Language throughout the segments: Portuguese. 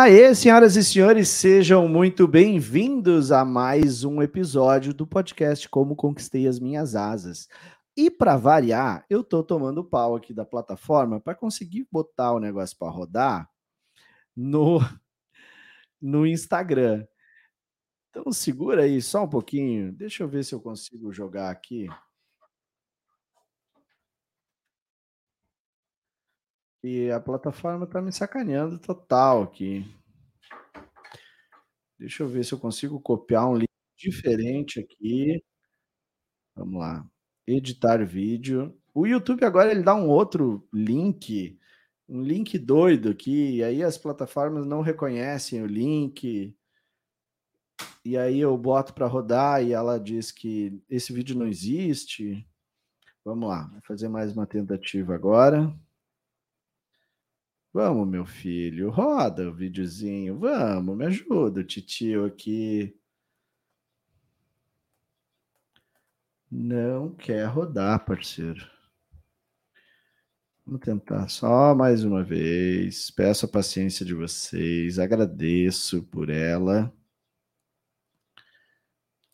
Aê, senhoras e senhores, sejam muito bem-vindos a mais um episódio do podcast Como Conquistei as Minhas Asas. E para variar, eu tô tomando pau aqui da plataforma para conseguir botar o negócio para rodar no no Instagram. Então segura aí só um pouquinho. Deixa eu ver se eu consigo jogar aqui. E a plataforma tá me sacaneando total aqui. Deixa eu ver se eu consigo copiar um link diferente aqui. Vamos lá. Editar vídeo. O YouTube agora ele dá um outro link, um link doido aqui, e aí as plataformas não reconhecem o link. E aí eu boto para rodar e ela diz que esse vídeo não existe. Vamos lá, vou fazer mais uma tentativa agora. Vamos, meu filho, roda o videozinho, vamos, me ajuda, titio aqui. Não quer rodar, parceiro. Vamos tentar só mais uma vez. Peço a paciência de vocês, agradeço por ela.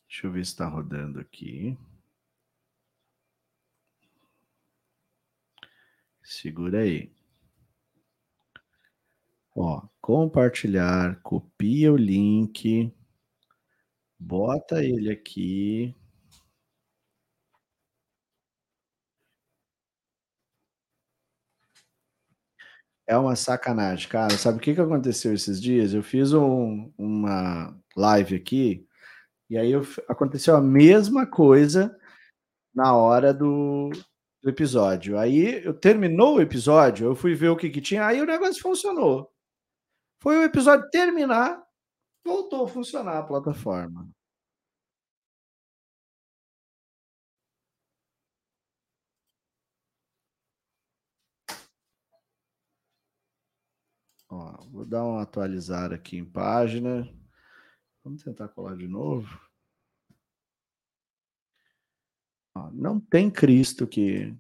Deixa eu ver se está rodando aqui. Segura aí. Ó, compartilhar, copia o link, bota ele aqui. É uma sacanagem, cara. Sabe o que, que aconteceu esses dias? Eu fiz um, uma live aqui e aí eu, aconteceu a mesma coisa na hora do, do episódio. Aí eu terminou o episódio, eu fui ver o que, que tinha, aí o negócio funcionou. Foi o episódio terminar, voltou a funcionar a plataforma. Ó, vou dar um atualizar aqui em página. Vamos tentar colar de novo. Ó, não tem Cristo que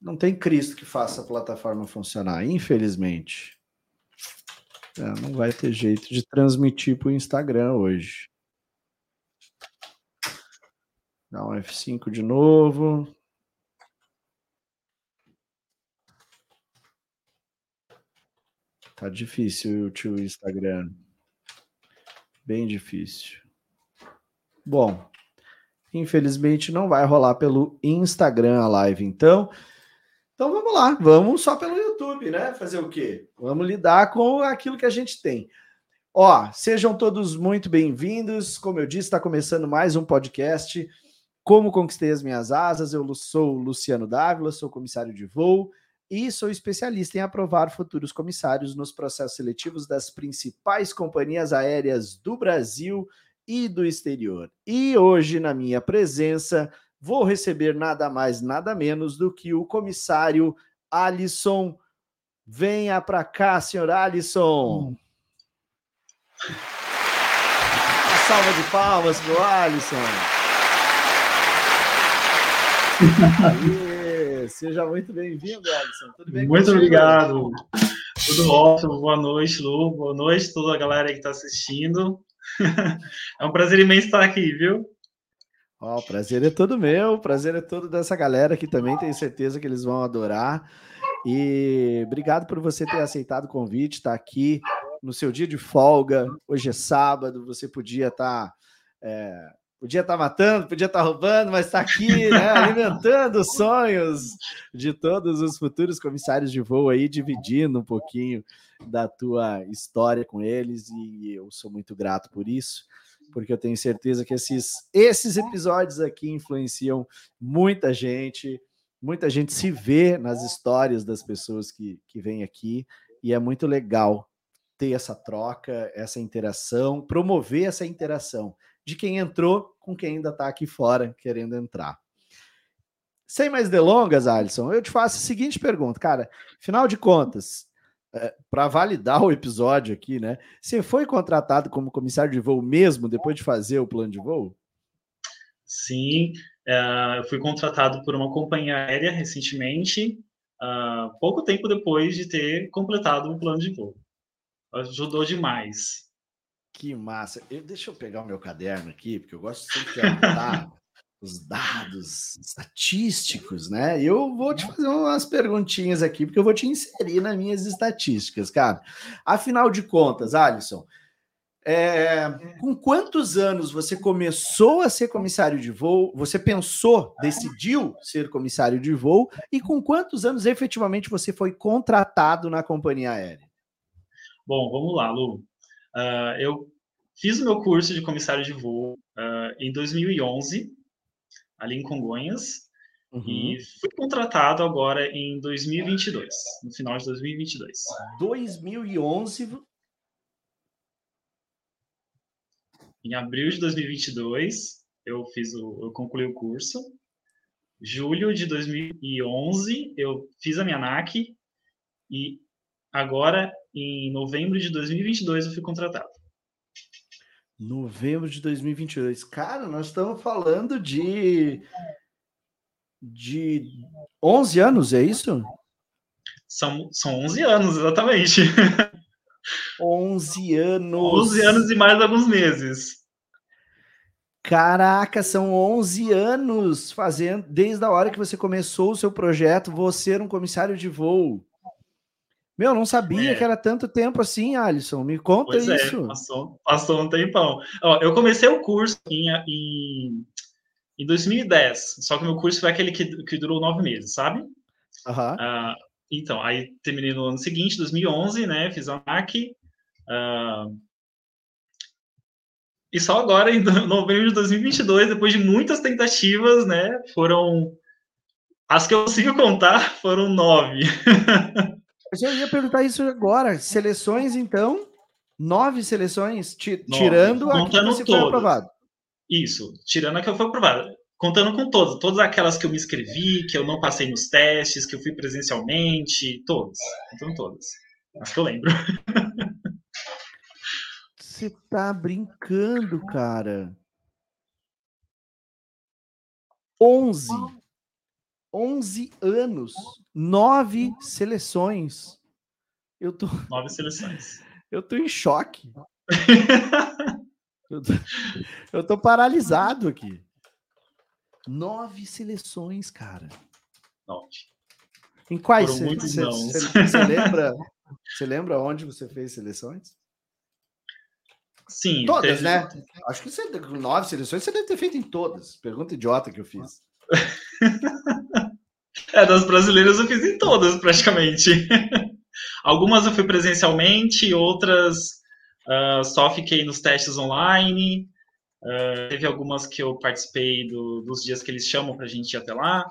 não tem Cristo que faça a plataforma funcionar, infelizmente. É, não vai ter jeito de transmitir para o Instagram hoje. Dá um F5 de novo. Tá difícil o tio Instagram. Bem difícil. Bom, infelizmente não vai rolar pelo Instagram a live, então. Então vamos lá, vamos só pelo YouTube, né? Fazer o quê? Vamos lidar com aquilo que a gente tem. Ó, sejam todos muito bem-vindos. Como eu disse, está começando mais um podcast. Como conquistei as minhas asas? Eu sou Luciano Dávila, sou comissário de voo e sou especialista em aprovar futuros comissários nos processos seletivos das principais companhias aéreas do Brasil e do exterior. E hoje, na minha presença, vou receber nada mais, nada menos do que o comissário Alisson. Venha para cá, senhor Alisson. Hum. Uma salva de palmas para o Alisson. Aê, seja muito bem-vindo, Alisson. Tudo bem Muito obrigado. Tudo ótimo. Boa noite, Lu. Boa noite toda a galera que está assistindo. É um prazer imenso estar aqui, viu? Ó, oh, o prazer é todo meu, o prazer é todo dessa galera que também tenho certeza que eles vão adorar. E obrigado por você ter aceitado o convite, estar tá aqui no seu dia de folga. Hoje é sábado, você podia estar. Tá, é, podia estar tá matando, podia estar tá roubando, mas está aqui, né, alimentando os sonhos de todos os futuros comissários de voo aí, dividindo um pouquinho da tua história com eles, e eu sou muito grato por isso porque eu tenho certeza que esses, esses episódios aqui influenciam muita gente, muita gente se vê nas histórias das pessoas que, que vêm aqui, e é muito legal ter essa troca, essa interação, promover essa interação de quem entrou com quem ainda está aqui fora querendo entrar. Sem mais delongas, Alisson, eu te faço a seguinte pergunta, cara. Final de contas, é, para validar o episódio aqui, né? Você foi contratado como comissário de voo mesmo depois de fazer o plano de voo? Sim, uh, eu fui contratado por uma companhia aérea recentemente, uh, pouco tempo depois de ter completado o plano de voo. Ajudou demais. Que massa. Eu, deixa eu pegar o meu caderno aqui, porque eu gosto sempre de anotar os dados estatísticos, né? Eu vou te fazer umas perguntinhas aqui, porque eu vou te inserir nas minhas estatísticas, cara. Afinal de contas, Alisson, é, com quantos anos você começou a ser comissário de voo? Você pensou, decidiu ser comissário de voo? E com quantos anos efetivamente você foi contratado na companhia aérea? Bom, vamos lá, Lu. Uh, eu fiz o meu curso de comissário de voo uh, em 2011, ali em Congonhas, uhum. e fui contratado agora em 2022, no final de 2022. 2011. Em abril de 2022, eu fiz o, eu concluí o curso. Julho de 2011, eu fiz a minha NAC e agora em novembro de 2022 eu fui contratado. Novembro de 2022. Cara, nós estamos falando de de 11 anos, é isso? São, são 11 anos, exatamente. 11 anos. 11 anos e mais alguns meses. Caraca, são 11 anos fazendo, desde a hora que você começou o seu projeto, você era um comissário de voo. Meu, não sabia é. que era tanto tempo assim, Alisson. Me conta pois é, isso. É, passou, passou um tempão. Ó, eu comecei o curso em, em, em 2010, só que o meu curso foi aquele que, que durou nove meses, sabe? Uhum. Uh, então, aí terminei no ano seguinte, 2011, né? Fiz a MAC. Uh, e só agora, em novembro de 2022, depois de muitas tentativas, né? Foram. As que eu consigo contar foram nove. Eu ia perguntar isso agora. Seleções, então, nove seleções, tirando a que você foi aprovado. Isso, tirando a que eu fui aprovado. Contando com todas, todas aquelas que eu me inscrevi, que eu não passei nos testes, que eu fui presencialmente, todas. Contando todas. Acho que eu lembro. Você tá brincando, cara. Onze. 11 anos, nove seleções. Eu tô. Nove seleções. Eu tô em choque. eu, tô... eu tô paralisado aqui. Nove seleções, cara. Nove. Em quais você, você, você lembra? Você lembra onde você fez seleções? Sim. Todas, teve... né? Acho que você, nove seleções você deve ter feito em todas. Pergunta idiota que eu fiz. É, das brasileiras eu fiz em todas, praticamente. Algumas eu fui presencialmente, outras uh, só fiquei nos testes online. Uh, teve algumas que eu participei do, dos dias que eles chamam para a gente ir até lá.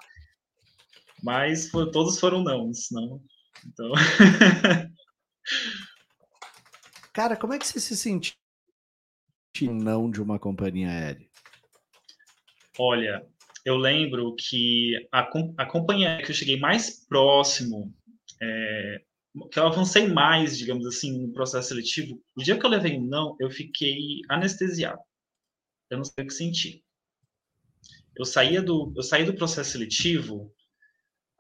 Mas for, todos foram não, não. Então. Cara, como é que você se sentiu não de uma companhia aérea? Olha, eu lembro que a, a companhia que eu cheguei mais próximo, é, que eu avancei mais, digamos assim, no processo seletivo, o dia que eu levei um não, eu fiquei anestesiado. Eu não sei o que senti. Eu saía do, eu saí do processo seletivo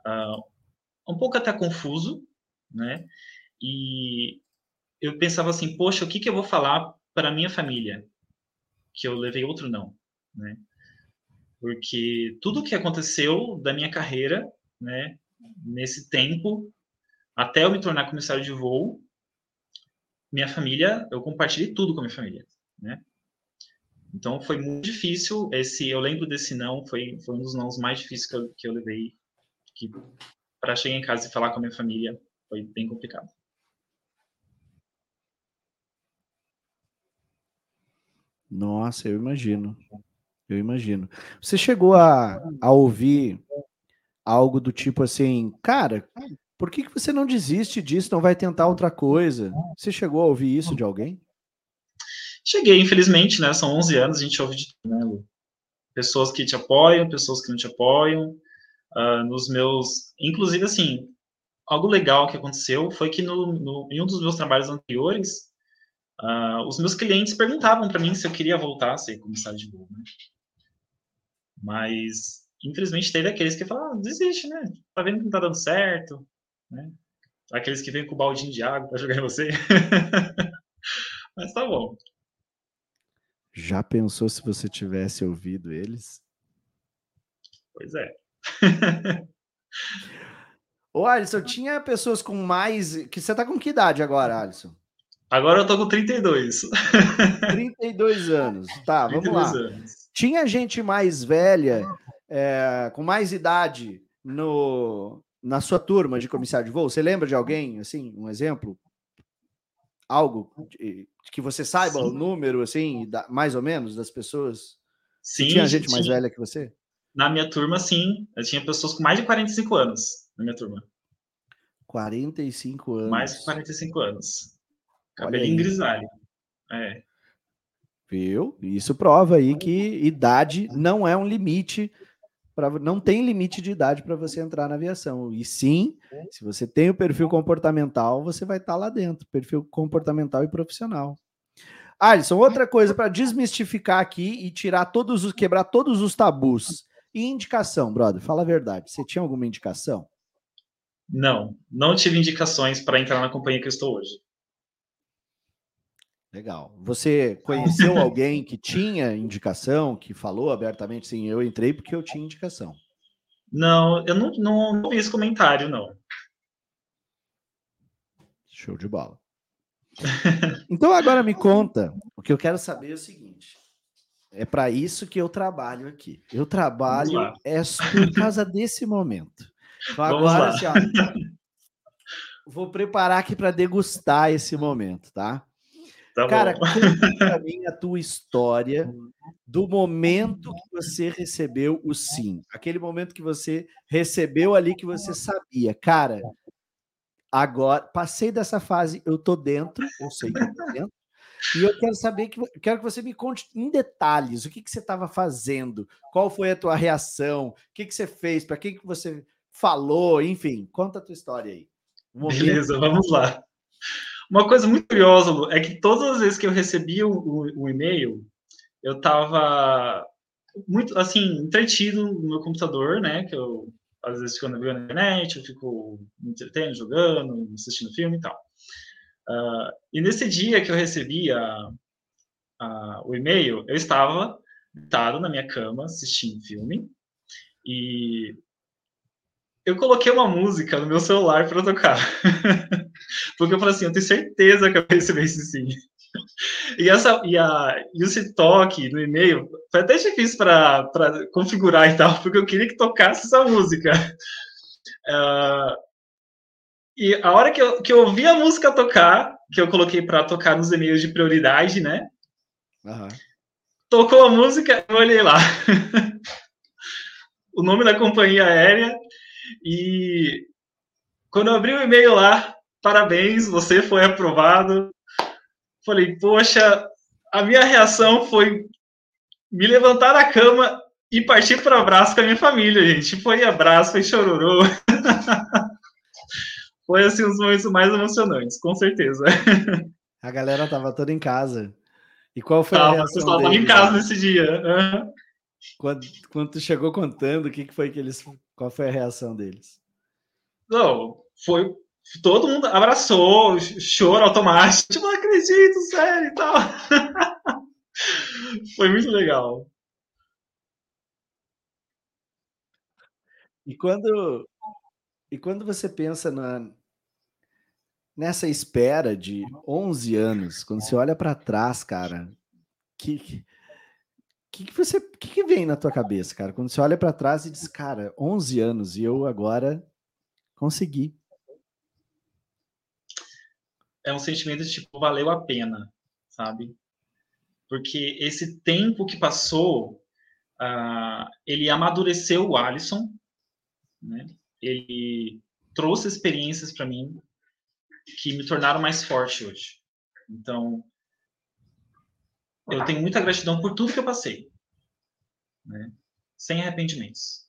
uh, um pouco até confuso, né? E eu pensava assim, poxa, o que, que eu vou falar para minha família? Que eu levei outro não, né? Porque tudo que aconteceu da minha carreira, né, nesse tempo, até eu me tornar comissário de voo, minha família, eu compartilhei tudo com a minha família, né? Então foi muito difícil esse, eu lembro desse não, foi, foi um dos nãos mais difíceis que eu, que eu levei, para chegar em casa e falar com a minha família foi bem complicado. Nossa, eu imagino. Eu imagino. Você chegou a, a ouvir algo do tipo assim, cara, por que, que você não desiste disso, não vai tentar outra coisa? Você chegou a ouvir isso de alguém? Cheguei, infelizmente, né? São 11 anos, a gente ouve de né, Lu? Pessoas que te apoiam, pessoas que não te apoiam. Uh, nos meus. Inclusive, assim, algo legal que aconteceu foi que no, no em um dos meus trabalhos anteriores, uh, os meus clientes perguntavam para mim se eu queria voltar a ser comissário de voo. Né? Mas, infelizmente, teve aqueles que falaram, ah, desiste, né? Tá vendo que não tá dando certo, né? aqueles que vêm com o baldinho de água para jogar em você. Mas tá bom. Já pensou se você tivesse ouvido eles? Pois é. Ô, Alisson, tinha pessoas com mais. Que você tá com que idade agora, Alisson? Agora eu tô com 32. 32 anos. Tá, vamos 32 lá. Anos. Tinha gente mais velha, é, com mais idade no, na sua turma de comissário de voo? Você lembra de alguém, assim, um exemplo? Algo que você saiba Sim. o número, assim, mais ou menos, das pessoas? Sim. Tinha gente mais velha que você? Na minha turma, sim. Eu tinha pessoas com mais de 45 anos na minha turma. 45 anos. Mais de 45 anos. Cabelinho grisalho. É. Viu? Isso prova aí que idade não é um limite para não tem limite de idade para você entrar na aviação. E sim, se você tem o perfil comportamental, você vai estar tá lá dentro, perfil comportamental e profissional. Alisson, outra coisa para desmistificar aqui e tirar todos os quebrar todos os tabus. E indicação, brother, fala a verdade. Você tinha alguma indicação? Não, não tive indicações para entrar na companhia que eu estou hoje. Legal. Você conheceu alguém que tinha indicação, que falou abertamente, sim, eu entrei porque eu tinha indicação? Não, eu não, não, não vi esse comentário, não. Show de bola. então agora me conta, o que eu quero saber é o seguinte. É para isso que eu trabalho aqui. Eu trabalho é por causa desse momento. Então agora, assim, ó, vou preparar aqui para degustar esse momento, tá? Tá Cara, conta pra mim a tua história do momento que você recebeu o sim. Aquele momento que você recebeu ali que você sabia. Cara, agora passei dessa fase, eu tô dentro, eu sei que eu tô dentro. E eu quero saber que quero que você me conte em detalhes o que, que você estava fazendo, qual foi a tua reação, o que, que você fez, para quem que você falou, enfim, conta a tua história aí. Um Beleza, vamos lá. Uma coisa muito curiosa, Lu, é que todas as vezes que eu recebia o, o, o e-mail, eu estava muito, assim, entretido no meu computador, né? Que eu, às vezes, fico navegando na internet, eu fico me entretendo, jogando, assistindo filme e tal. Uh, e nesse dia que eu recebi a, a, o e-mail, eu estava deitado na minha cama assistindo filme e eu coloquei uma música no meu celular para tocar. Porque eu falei assim, eu tenho certeza que eu vou receber esse sim. E, essa, e, a, e esse toque no e-mail foi até difícil para configurar e tal, porque eu queria que tocasse essa música. Uh, e a hora que eu, que eu ouvi a música tocar, que eu coloquei para tocar nos e-mails de prioridade, né? Uhum. Tocou a música, eu olhei lá. o nome da companhia aérea e quando eu abri o e-mail lá, parabéns, você foi aprovado. Falei, poxa, a minha reação foi me levantar da cama e partir para abraço com a minha família, gente. Foi abraço, foi chororô. foi assim os momentos mais emocionantes, com certeza. A galera tava toda em casa. E qual foi tava, a reação? O pessoal tava em casa nesse dia. Uhum. Quando, quando tu chegou contando, o que, que foi que eles. Qual foi a reação deles? Não, foi. Todo mundo abraçou, choro automático. Tipo, não acredito, sério e tal. foi muito legal. E quando, e quando você pensa na, nessa espera de 11 anos, quando você olha para trás, cara, que, que, que você que, que vem na tua cabeça, cara? Quando você olha para trás e diz, cara, 11 anos e eu agora consegui. É um sentimento de tipo, valeu a pena, sabe? Porque esse tempo que passou, uh, ele amadureceu o Alisson, né? Ele trouxe experiências para mim que me tornaram mais forte hoje. Então, eu tenho muita gratidão por tudo que eu passei, né? sem arrependimentos.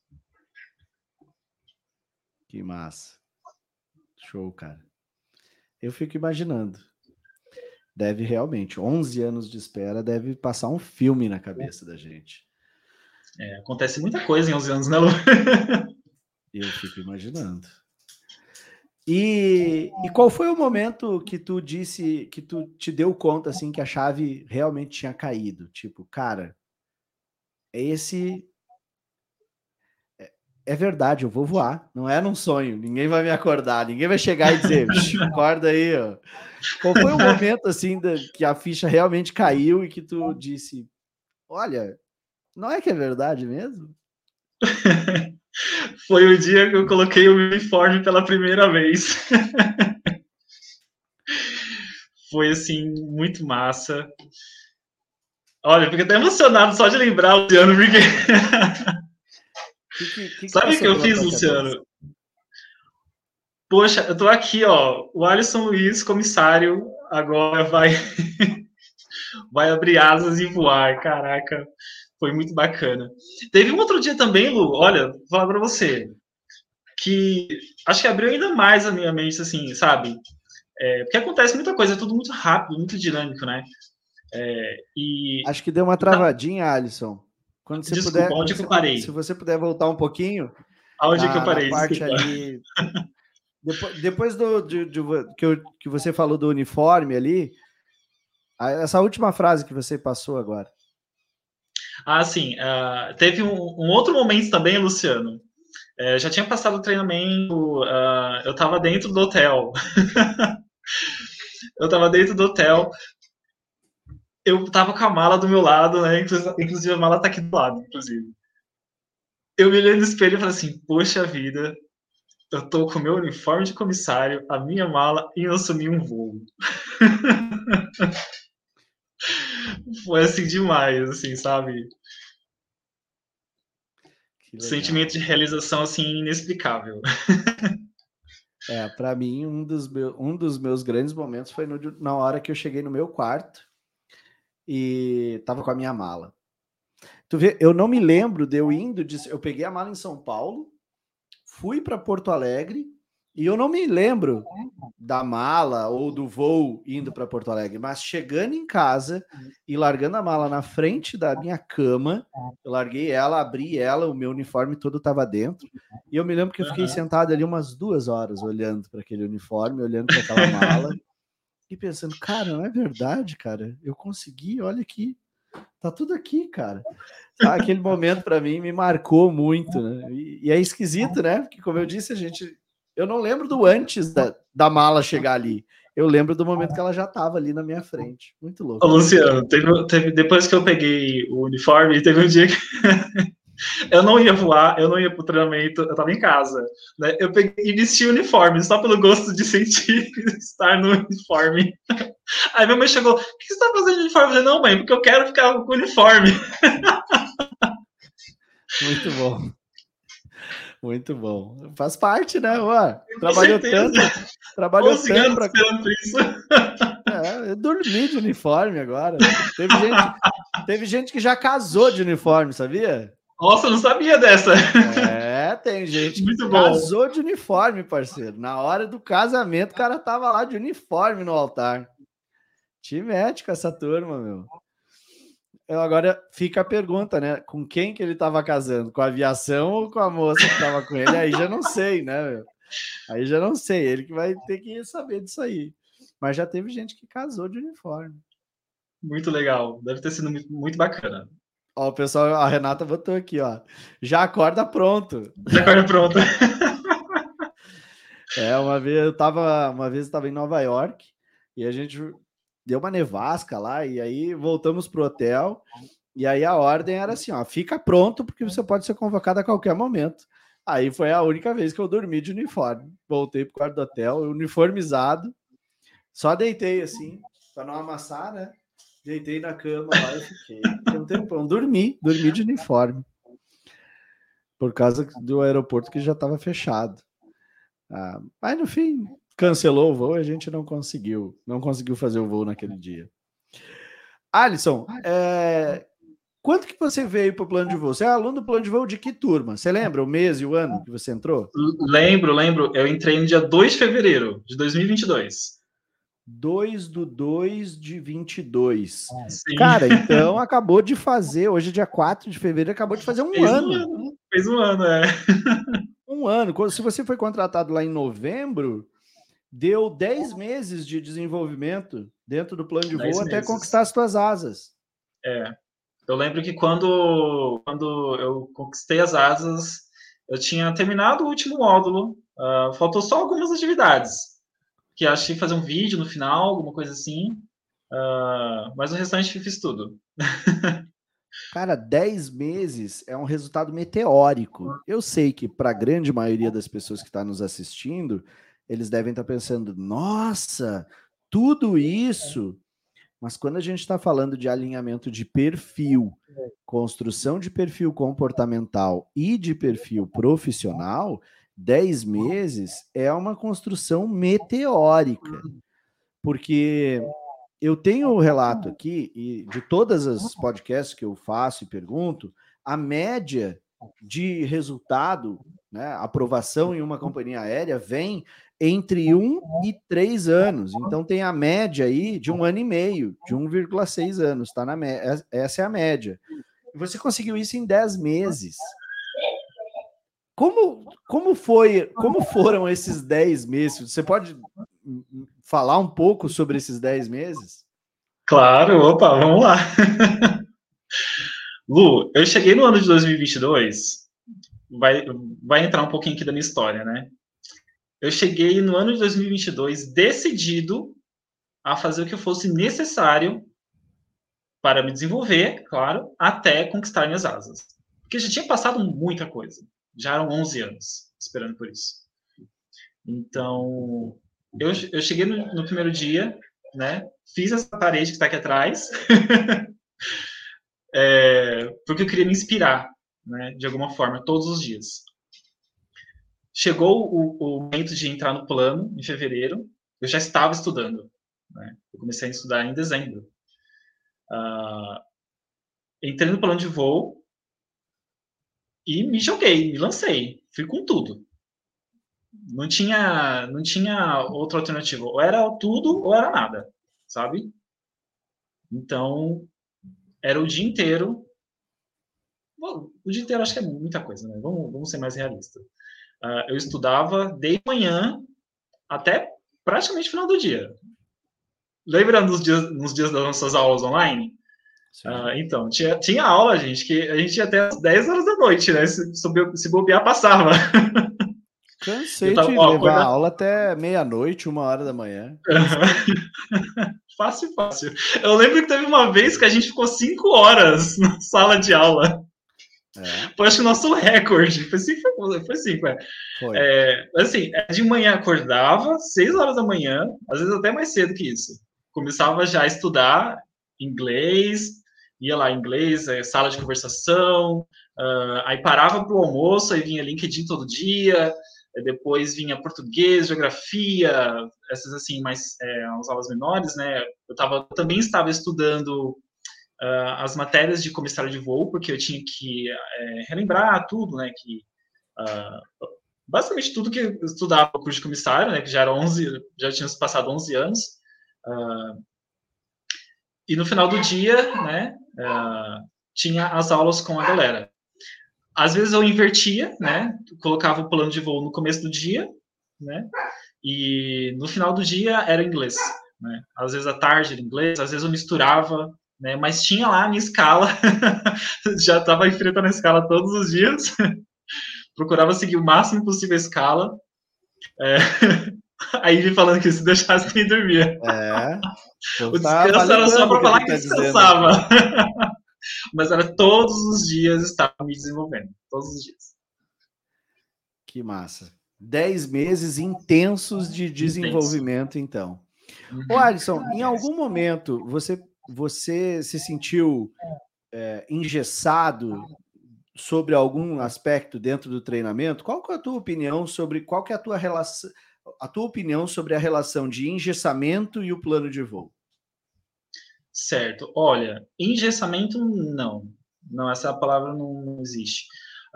Que massa. Show, cara. Eu fico imaginando. Deve realmente, 11 anos de espera, deve passar um filme na cabeça da gente. É, acontece muita coisa em 11 anos, né, Lu? Eu fico imaginando. E, e qual foi o momento que tu disse, que tu te deu conta assim que a chave realmente tinha caído? Tipo, cara, esse é, é verdade, eu vou voar. Não é num sonho. Ninguém vai me acordar. Ninguém vai chegar e dizer, acorda aí. Ó. Qual foi o momento assim da, que a ficha realmente caiu e que tu disse, olha, não é que é verdade mesmo? Foi o dia que eu coloquei o uniforme pela primeira vez. Foi assim, muito massa. Olha, fico até emocionado só de lembrar, Luciano, porque. Que, que, que Sabe o que eu fiz, Luciano? Poxa, eu tô aqui, ó. O Alisson Luiz, comissário, agora vai vai abrir asas e voar. Caraca, foi muito bacana. Teve um outro dia também, Lu, olha, vou falar para você, que acho que abriu ainda mais a minha mente, assim, sabe? É, porque acontece muita coisa, é tudo muito rápido, muito dinâmico, né? É, e... Acho que deu uma travadinha, Alisson. Quando você Desculpa, puder, onde que eu parei? Se você puder voltar um pouquinho. Aonde na, que eu parei? parte ali. depois, depois do de, de, que, eu, que você falou do uniforme ali, essa última frase que você passou agora. Ah, sim. Uh, teve um, um, outro momento também, Luciano. É, já tinha passado o treinamento, uh, eu estava dentro do hotel. eu estava dentro do hotel. Eu estava com a mala do meu lado, né? Inclusive, a mala está aqui do lado, inclusive. Eu me olhei no espelho e falei assim: Poxa vida, eu tô com meu uniforme de comissário, a minha mala e eu assumi um voo. Foi assim demais, assim, sabe? Sentimento de realização assim inexplicável. É, para mim um dos, meus, um dos meus grandes momentos foi no, na hora que eu cheguei no meu quarto e tava com a minha mala. Tu vê, eu não me lembro de eu indo, de, eu peguei a mala em São Paulo, fui para Porto Alegre e eu não me lembro da mala ou do voo indo para Porto Alegre, mas chegando em casa e largando a mala na frente da minha cama, eu larguei ela, abri ela, o meu uniforme todo estava dentro. E eu me lembro que eu fiquei sentado ali umas duas horas olhando para aquele uniforme, olhando para aquela mala e pensando, cara, não é verdade, cara? Eu consegui, olha aqui, tá tudo aqui, cara. Ah, aquele momento para mim me marcou muito, né? E, e é esquisito, né? Porque como eu disse, a gente eu não lembro do antes da, da mala chegar ali. Eu lembro do momento que ela já estava ali na minha frente. Muito louco. Ô, Luciano, teve, teve, depois que eu peguei o uniforme, teve um dia que eu não ia voar, eu não ia para o treinamento, eu estava em casa. Né? Eu peguei e vesti o uniforme, só pelo gosto de sentir estar no uniforme. Aí minha mãe chegou: O que você está fazendo de uniforme? Eu falei: Não, mãe, porque eu quero ficar com o uniforme. Muito bom. Muito bom. Faz parte, né? Ué, trabalhou tanto. Trabalhou tanto pra... isso. É, eu dormi de uniforme agora. Teve gente, teve gente que já casou de uniforme, sabia? Nossa, não sabia dessa. É, tem gente que Muito casou de uniforme, parceiro. Na hora do casamento, o cara tava lá de uniforme no altar. Te mete com essa turma, meu agora fica a pergunta, né? Com quem que ele estava casando? Com a aviação ou com a moça que estava com ele? Aí já não sei, né? Meu? Aí já não sei. Ele que vai ter que saber disso aí. Mas já teve gente que casou de uniforme. Muito legal. Deve ter sido muito bacana. Ó, o pessoal, a Renata botou aqui, ó. Já acorda pronto. Já acorda pronto. é, uma vez eu tava, uma vez eu tava em Nova York e a gente deu uma nevasca lá, e aí voltamos pro hotel. E aí a ordem era assim: ó, fica pronto, porque você pode ser convocado a qualquer momento. Aí foi a única vez que eu dormi de uniforme. Voltei pro quarto do hotel, uniformizado. Só deitei assim, para não amassar, né? Deitei na cama lá e fiquei. um tempão. Dormi, dormi de uniforme. Por causa do aeroporto que já estava fechado. Ah, mas no fim, cancelou o voo e a gente não conseguiu, não conseguiu fazer o voo naquele dia. Alisson, é, quanto que você veio para o plano de voo? Você é aluno do plano de voo de que turma? Você lembra o mês e o ano que você entrou? Lembro, lembro. Eu entrei no dia 2 de fevereiro de 2022. 2 do 2 de 22. Sim. Cara, então acabou de fazer, hoje é dia 4 de fevereiro, acabou de fazer um Fez ano. Um ano. Fez um ano, é. Um ano. Se você foi contratado lá em novembro, deu 10 meses de desenvolvimento dentro do plano de voo até conquistar as tuas asas. É. Eu lembro que quando, quando eu conquistei as asas, eu tinha terminado o último módulo, uh, faltou só algumas atividades, que achei fazer um vídeo no final, alguma coisa assim, uh, mas o restante eu fiz tudo. Cara, 10 meses é um resultado meteórico. Eu sei que para a grande maioria das pessoas que está nos assistindo, eles devem estar tá pensando: nossa, tudo isso. Mas quando a gente está falando de alinhamento de perfil, construção de perfil comportamental e de perfil profissional, 10 meses é uma construção meteórica. Porque eu tenho o um relato aqui, e de todas as podcasts que eu faço e pergunto, a média de resultado, né, aprovação em uma companhia aérea, vem entre um e três anos. Então tem a média aí de um ano e meio, de 1,6 anos, tá na média. Essa é a média. Você conseguiu isso em 10 meses. Como, como foi, como foram esses 10 meses? Você pode falar um pouco sobre esses 10 meses? Claro, opa, vamos lá. Lu, eu cheguei no ano de 2022, vai, vai entrar um pouquinho aqui da minha história, né? Eu cheguei no ano de 2022 decidido a fazer o que fosse necessário para me desenvolver, claro, até conquistar minhas asas. Porque já tinha passado muita coisa. Já eram 11 anos esperando por isso. Então, eu, eu cheguei no, no primeiro dia, né? Fiz essa parede que está aqui atrás, é, porque eu queria me inspirar, né? De alguma forma, todos os dias. Chegou o, o momento de entrar no plano, em fevereiro, eu já estava estudando. Né? Eu comecei a estudar em dezembro. Uh, entrei no plano de voo e me joguei, me lancei, fui com tudo não tinha, não tinha outra alternativa. Ou era tudo ou era nada, sabe? Então, era o dia inteiro. Bom, o dia inteiro acho que é muita coisa, né? Vamos, vamos ser mais realistas. Uh, eu estudava de manhã até praticamente final do dia. Lembra nos dias, nos dias das nossas aulas online? Uh, então, tinha, tinha aula, gente, que a gente ia até às 10 horas da noite, né? Se, se bobear, passava. Cansei tava, de ó, levar a aula até meia-noite, uma hora da manhã. fácil, fácil. Eu lembro que teve uma vez que a gente ficou cinco horas na sala de aula. É. Foi acho que o nosso recorde. Foi cinco, foi cinco, é. Foi. é. Assim, de manhã acordava, seis horas da manhã, às vezes até mais cedo que isso. Começava já a estudar inglês, ia lá inglês, é, sala de conversação, uh, aí parava para o almoço, aí vinha LinkedIn todo dia, depois vinha português, geografia, essas assim, mais é, as aulas menores, né? Eu, tava, eu também estava estudando uh, as matérias de comissário de voo, porque eu tinha que é, relembrar tudo, né? Que, uh, basicamente tudo que eu estudava no curso de comissário, né? Que já era 11, já tinha passado 11 anos. Uh, e no final do dia, né? tinha as aulas com a galera. Às vezes eu invertia, né? Colocava o plano de voo no começo do dia, né? E no final do dia era inglês, né? Às vezes à tarde era inglês, às vezes eu misturava, né? Mas tinha lá a minha escala, já estava enfrentando a escala todos os dias. Procurava seguir o máximo possível a escala. É... Aí ele falando que se deixasse nem dormia. É. O descanso era só para falar que, que tá descansava mas era todos os dias estava me desenvolvendo, todos os dias. Que massa. Dez meses intensos de desenvolvimento, Intenso. então. Uhum. Ô, Alisson, em algum momento você, você se sentiu é, engessado sobre algum aspecto dentro do treinamento? Qual é a tua opinião sobre qual que é a tua relação, a tua opinião sobre a relação de engessamento e o plano de voo? Certo. Olha, engessamento, não. Não, essa palavra não, existe.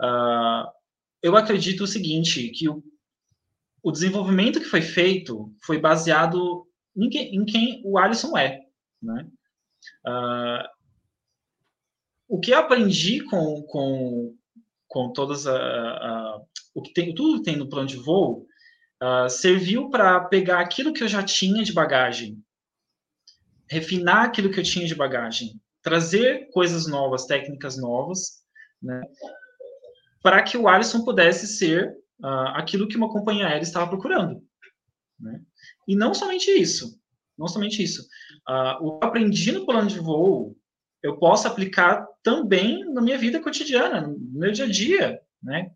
Uh, eu acredito o seguinte, que o, o desenvolvimento que foi feito foi baseado em, que, em quem o Alisson é, né? Uh, o que eu aprendi com, com, com todas a, a, o que tem tudo que tem no plano de voo uh, serviu para pegar aquilo que eu já tinha de bagagem, refinar aquilo que eu tinha de bagagem, trazer coisas novas, técnicas novas, né, para que o Alisson pudesse ser uh, aquilo que uma companhia aérea estava procurando. Né? E não somente isso, não somente isso. Uh, o que eu aprendi no plano de voo, eu posso aplicar também na minha vida cotidiana, no meu dia a dia, né?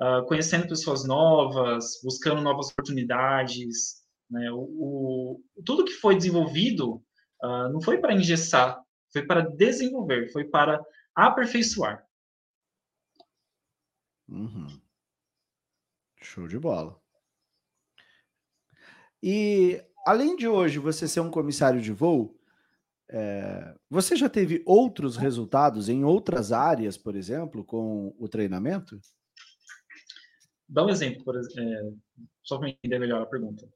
Uh, conhecendo pessoas novas, buscando novas oportunidades, né? O, o tudo que foi desenvolvido uh, não foi para engessar, foi para desenvolver, foi para aperfeiçoar. Uhum. Show de bola. E além de hoje você ser um comissário de voo, é, você já teve outros resultados em outras áreas, por exemplo, com o treinamento? Dá um exemplo, por, é, só para entender melhor a pergunta.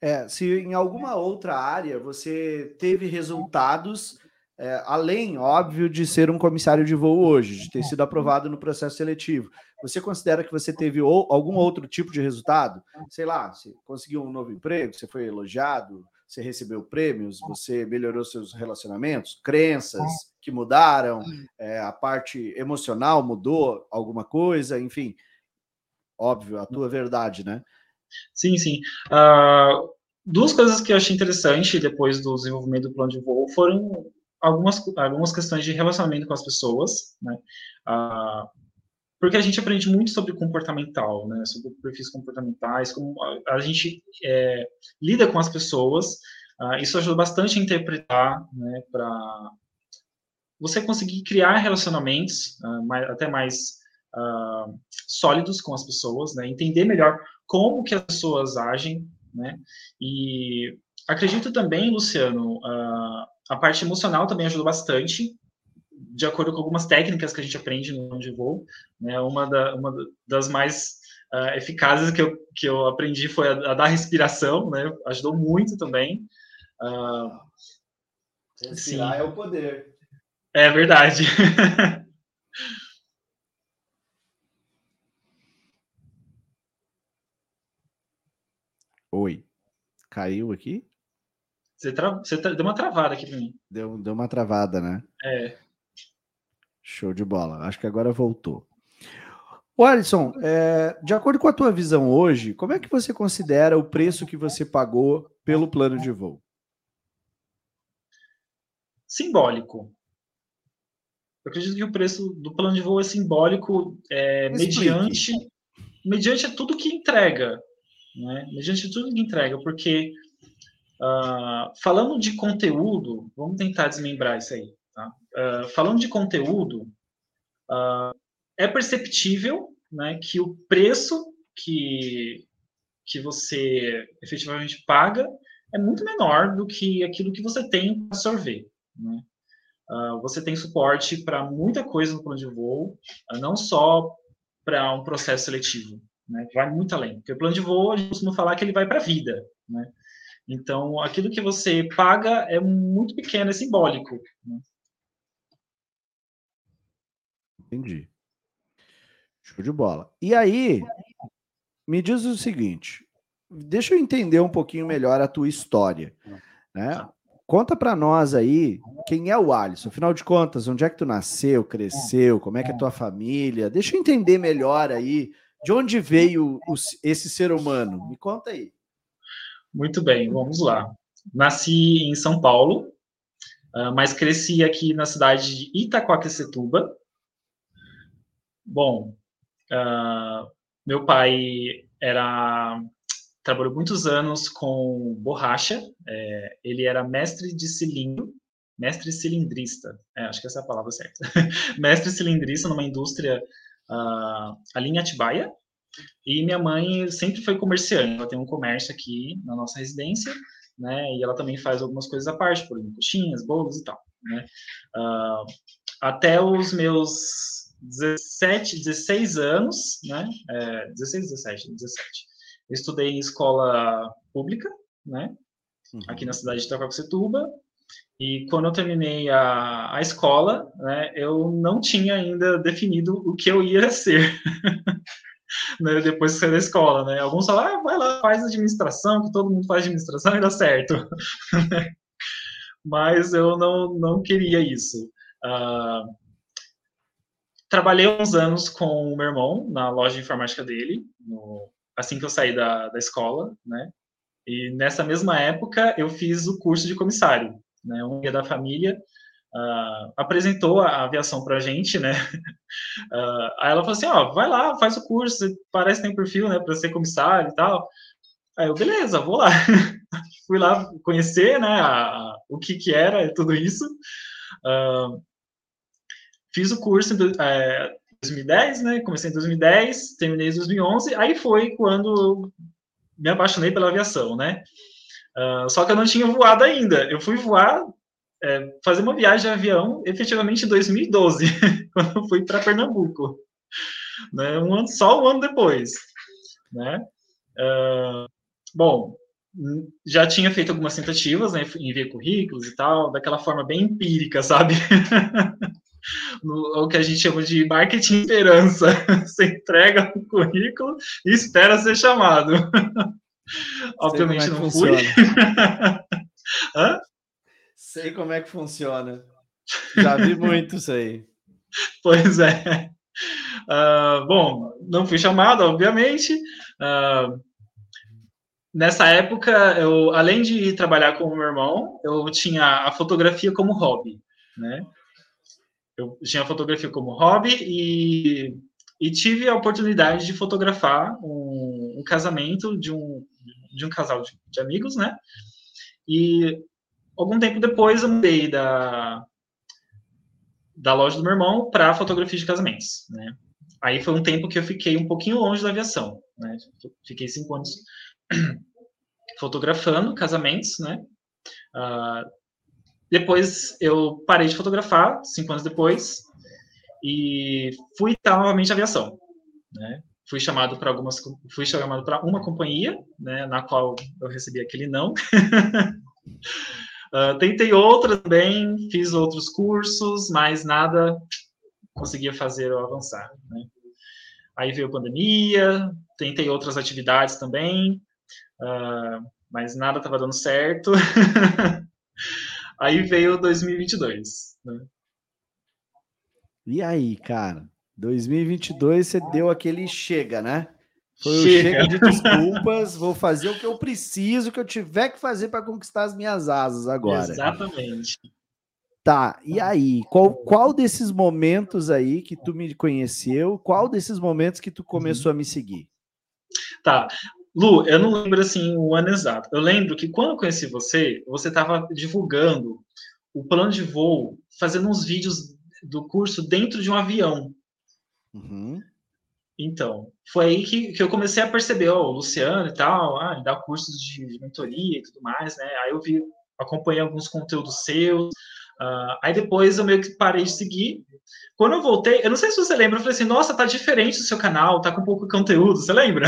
É, se em alguma outra área você teve resultados é, além, óbvio, de ser um comissário de voo hoje, de ter sido aprovado no processo seletivo, você considera que você teve ou, algum outro tipo de resultado? Sei lá, você conseguiu um novo emprego, você foi elogiado, você recebeu prêmios, você melhorou seus relacionamentos, crenças que mudaram, é, a parte emocional mudou alguma coisa, enfim. Óbvio, a tua verdade, né? Sim, sim. Uh, duas coisas que eu achei interessante depois do desenvolvimento do plano de voo foram algumas, algumas questões de relacionamento com as pessoas, né? Ah, porque a gente aprende muito sobre comportamental, né? Sobre perfis comportamentais, como a, a gente é, lida com as pessoas. Ah, isso ajuda bastante a interpretar, né? Para você conseguir criar relacionamentos ah, mais, até mais sólidos com as pessoas, né? Entender melhor como que as pessoas agem, né? E acredito também, Luciano, uh, a parte emocional também ajudou bastante, de acordo com algumas técnicas que a gente aprende no de voo. Né? Uma, da, uma das mais uh, eficazes que eu, que eu aprendi foi a, a da respiração, né? ajudou muito também. Uh, Respirar sim. é o poder. É verdade. Oi. Caiu aqui? Você, tra... você tra... deu uma travada aqui para mim. Deu, deu uma travada, né? É. Show de bola. Acho que agora voltou. O Alisson, é, de acordo com a tua visão hoje, como é que você considera o preço que você pagou pelo plano de voo? Simbólico. Eu acredito que o preço do plano de voo é simbólico é, mediante, mediante tudo que entrega. Né? Mediante tudo que entrega, porque Uh, falando de conteúdo, vamos tentar desmembrar isso aí. Tá? Uh, falando de conteúdo, uh, é perceptível né, que o preço que, que você efetivamente paga é muito menor do que aquilo que você tem para absorver. Né? você tem suporte para muita coisa no plano de voo, não só para um processo seletivo, né, vai muito além. Porque o plano de voo, a gente costuma falar que ele vai para a vida. Né? Então, aquilo que você paga é muito pequeno, é simbólico. Né? Entendi. Show de bola. E aí, me diz o seguinte, deixa eu entender um pouquinho melhor a tua história, né? Conta para nós aí quem é o Alisson. Afinal de contas, onde é que tu nasceu, cresceu, como é que é a tua família? Deixa eu entender melhor aí de onde veio esse ser humano. Me conta aí. Muito bem, vamos lá. Nasci em São Paulo, uh, mas cresci aqui na cidade de Itacoaquecetuba. Bom, uh, meu pai era trabalhou muitos anos com borracha. É, ele era mestre de cilindro, mestre cilindrista. É, acho que essa é a palavra certa. mestre cilindrista numa indústria uh, ali em Atibaia, e minha mãe sempre foi comerciante, ela tem um comércio aqui na nossa residência, né? E ela também faz algumas coisas à parte, por exemplo, coxinhas, bolos e tal, né? Uh, até os meus 17, 16 anos, né? É, 16, 17, 17. Eu estudei em escola pública, né? Uhum. Aqui na cidade de Itacoaxetuba. E quando eu terminei a, a escola, né, eu não tinha ainda definido o que eu ia ser. né, depois que sair da escola, né? Alguns falam, ah, vai lá, faz administração, que todo mundo faz administração e dá certo. Mas eu não, não queria isso. Uh, trabalhei uns anos com o meu irmão na loja de informática dele, no, assim que eu saí da, da escola, né? E nessa mesma época eu fiz o curso de comissário, né? Um guia da família uh, apresentou a aviação para a gente, né? Uh, aí ela falou assim, ó, vai lá, faz o curso, parece que tem perfil, né, para ser comissário e tal. Aí eu, beleza, vou lá. Fui lá conhecer, né, a, o que que era tudo isso. Uh, fiz o curso em é, 2010, né, comecei em 2010, terminei em 2011, aí foi quando me apaixonei pela aviação, né. Uh, só que eu não tinha voado ainda. Eu fui voar é, fazer uma viagem de avião efetivamente em 2012, quando eu fui para Pernambuco. Né, um ano, só um ano depois. Né? Uh, bom, já tinha feito algumas tentativas, né, enviar currículos e tal, daquela forma bem empírica, sabe? o que a gente chama de marketing esperança. Você entrega o currículo e espera ser chamado. Obviamente é não fui. Hã? Sei como é que funciona. Já vi muito isso aí. Pois é. Uh, bom, não fui chamado, obviamente. Uh, nessa época, eu, além de trabalhar com o meu irmão, eu tinha a fotografia como hobby, né? Eu tinha a fotografia como hobby e, e tive a oportunidade de fotografar um, um casamento de um, de um casal de, de amigos, né? E algum tempo depois eu mudei da, da loja do meu irmão para fotografia de casamentos, né? Aí foi um tempo que eu fiquei um pouquinho longe da aviação, né? Fiquei cinco anos fotografando casamentos, né? Uh, depois eu parei de fotografar, cinco anos depois, e fui novamente à aviação, né? Fui chamado para algumas, fui chamado para uma companhia, né? Na qual eu recebi aquele não. Uh, tentei outra também, fiz outros cursos, mas nada conseguia fazer eu avançar. Né? Aí veio a pandemia, tentei outras atividades também, uh, mas nada estava dando certo. aí veio 2022. Né? E aí, cara? 2022 você deu aquele chega, né? Foi chega. chega de desculpas, vou fazer o que eu preciso, o que eu tiver que fazer para conquistar as minhas asas agora. Exatamente. Tá, e aí, qual, qual desses momentos aí que tu me conheceu, qual desses momentos que tu começou a me seguir? Tá, Lu, eu não lembro assim o ano exato. Eu lembro que quando eu conheci você, você estava divulgando o plano de voo, fazendo uns vídeos do curso dentro de um avião. Uhum. Então, foi aí que, que eu comecei a perceber, ó, o Luciano e tal, ah, dá cursos de, de, mentoria e tudo mais, né? Aí eu vi, acompanhei alguns conteúdos seus, uh, aí depois eu meio que parei de seguir. Quando eu voltei, eu não sei se você lembra, eu falei assim, nossa, tá diferente o seu canal, tá com pouco conteúdo, você lembra?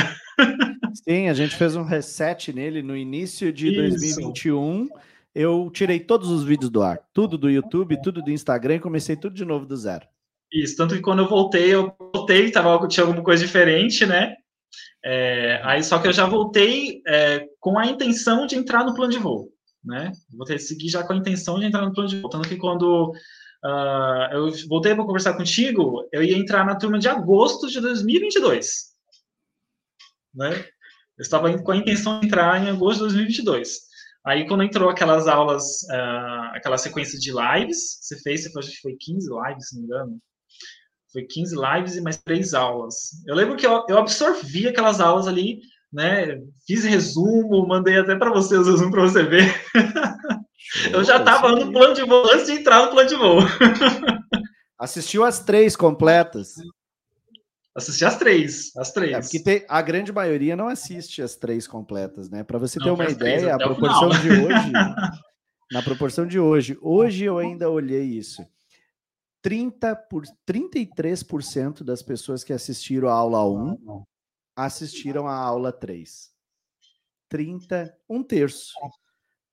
Sim, a gente fez um reset nele no início de Isso. 2021. Eu tirei todos os vídeos do ar, tudo do YouTube, tudo do Instagram e comecei tudo de novo do zero. Isso, tanto que quando eu voltei, eu voltei, tava, tinha alguma coisa diferente, né? É, aí só que eu já voltei é, com a intenção de entrar no plano de voo, né? Voltei seguir já com a intenção de entrar no plano de voo. Tanto que quando uh, eu voltei para conversar contigo, eu ia entrar na turma de agosto de 2022, né? Eu estava com a intenção de entrar em agosto de 2022. Aí, quando entrou aquelas aulas, uh, aquela sequência de lives, você fez, você fez, foi 15 lives, se não me engano, foi 15 lives e mais três aulas. Eu lembro que eu, eu absorvi aquelas aulas ali, né? Fiz resumo, mandei até para você os resumos para você ver. eu já estava no plano de voo antes de entrar no plano de voo. Assistiu as três completas? Assisti as três, as três. É, porque tem, a grande maioria não assiste as três completas, né? Para você não, ter uma ideia, a proporção de hoje, na proporção de hoje, hoje eu ainda olhei isso. 30 por, 33% das pessoas que assistiram a aula 1 assistiram a aula 3. 30, um terço.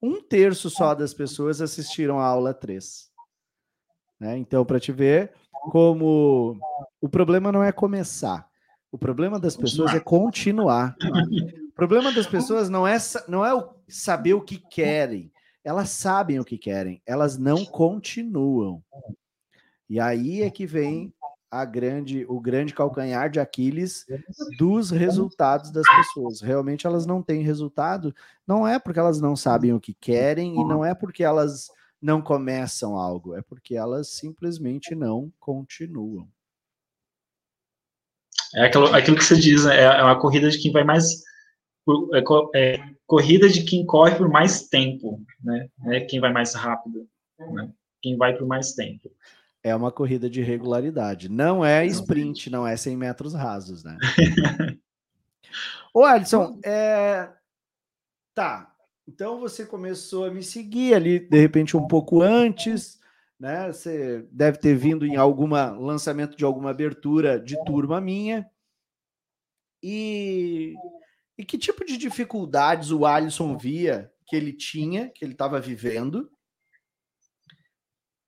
Um terço só das pessoas assistiram a aula 3. Né? Então, para te ver como o problema não é começar. O problema das pessoas é continuar. O problema das pessoas não é, não é o saber o que querem. Elas sabem o que querem, elas não continuam. E aí é que vem a grande, o grande calcanhar de Aquiles dos resultados das pessoas. Realmente elas não têm resultado, não é porque elas não sabem o que querem e não é porque elas não começam algo, é porque elas simplesmente não continuam. É aquilo, aquilo que você diz, né? é uma corrida de quem vai mais. É, é, corrida de quem corre por mais tempo, né? É quem vai mais rápido, né? Quem vai por mais tempo. É uma corrida de regularidade. Não é sprint, não é 100 metros rasos, né? Ô, Alisson, é... tá. Então você começou a me seguir ali, de repente, um pouco antes, né? Você deve ter vindo em algum lançamento de alguma abertura de turma minha. E, e que tipo de dificuldades o Alisson via que ele tinha, que ele estava vivendo,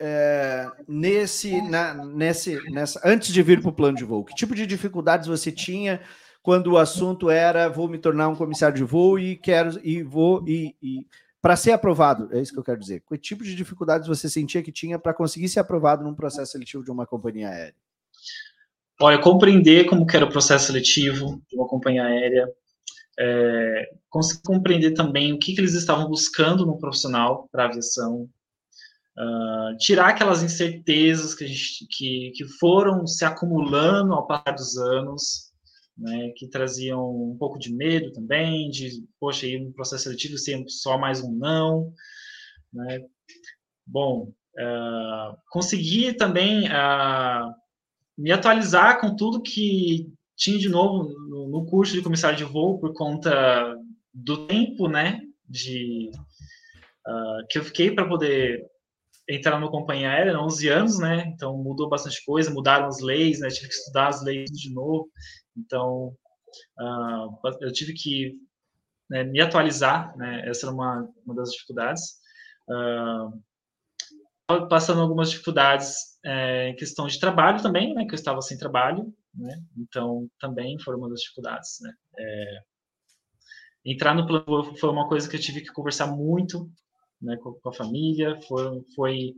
é, nesse, na, nesse, nessa, antes de vir para o plano de voo? Que tipo de dificuldades você tinha quando o assunto era vou me tornar um comissário de voo e quero e vou e, e para ser aprovado, é isso que eu quero dizer. Que tipo de dificuldades você sentia que tinha para conseguir ser aprovado num processo seletivo de uma companhia aérea? Olha, compreender como que era o processo seletivo de uma companhia aérea, é, conseguir compreender também o que, que eles estavam buscando no profissional para aviação, uh, tirar aquelas incertezas que, gente, que, que foram se acumulando ao passar dos anos, né, que traziam um pouco de medo também, de, poxa, ir no processo seletivo ser só mais um não, né? Bom, uh, consegui também uh, me atualizar com tudo que tinha de novo no, no, curso de comissário de voo por conta do tempo, né, de uh, que eu fiquei para poder entrar numa companhia aérea, 11 anos, né, então mudou bastante coisa, mudaram as leis, né, tive que estudar as leis de novo, então, uh, eu tive que né, me atualizar, né, essa era uma, uma das dificuldades. Uh, passando algumas dificuldades é, em questão de trabalho também, né, que eu estava sem trabalho, né, então também foram uma das dificuldades, né. É, entrar no plano foi uma coisa que eu tive que conversar muito, né, com, com a família, foi, foi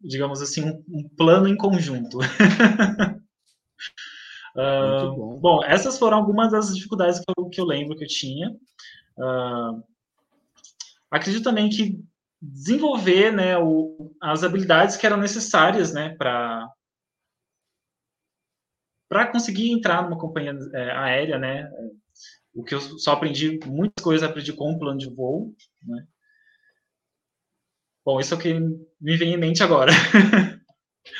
digamos assim, um, um plano em conjunto. Uh, bom. bom. essas foram algumas das dificuldades que eu, que eu lembro que eu tinha. Uh, acredito também que desenvolver né, o, as habilidades que eram necessárias né, para para conseguir entrar numa companhia é, aérea, né, o que eu só aprendi, muitas coisas aprendi com o plano de voo, né. Bom, isso é o que me vem em mente agora.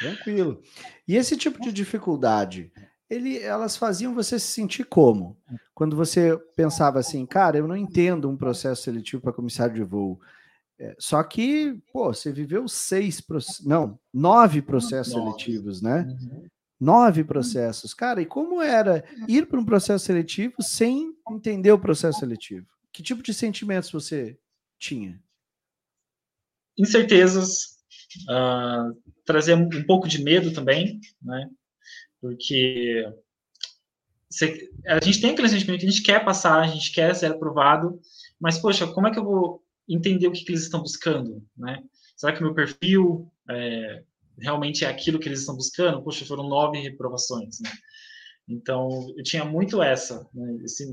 Tranquilo. E esse tipo de dificuldade, ele, elas faziam você se sentir como? Quando você pensava assim, cara, eu não entendo um processo seletivo para comissário de voo. É, só que, pô, você viveu seis, não, nove processos nove. seletivos, né? Uhum. Nove processos. Cara, e como era ir para um processo seletivo sem entender o processo seletivo? Que tipo de sentimentos você tinha? Incertezas, uh, trazia um pouco de medo também, né? porque você, a gente tem aquele sentimento que a gente quer passar, a gente quer ser aprovado, mas, poxa, como é que eu vou entender o que, que eles estão buscando, né? Será que o meu perfil é, realmente é aquilo que eles estão buscando? Poxa, foram nove reprovações, né? Então, eu tinha muito essa, né? Esse,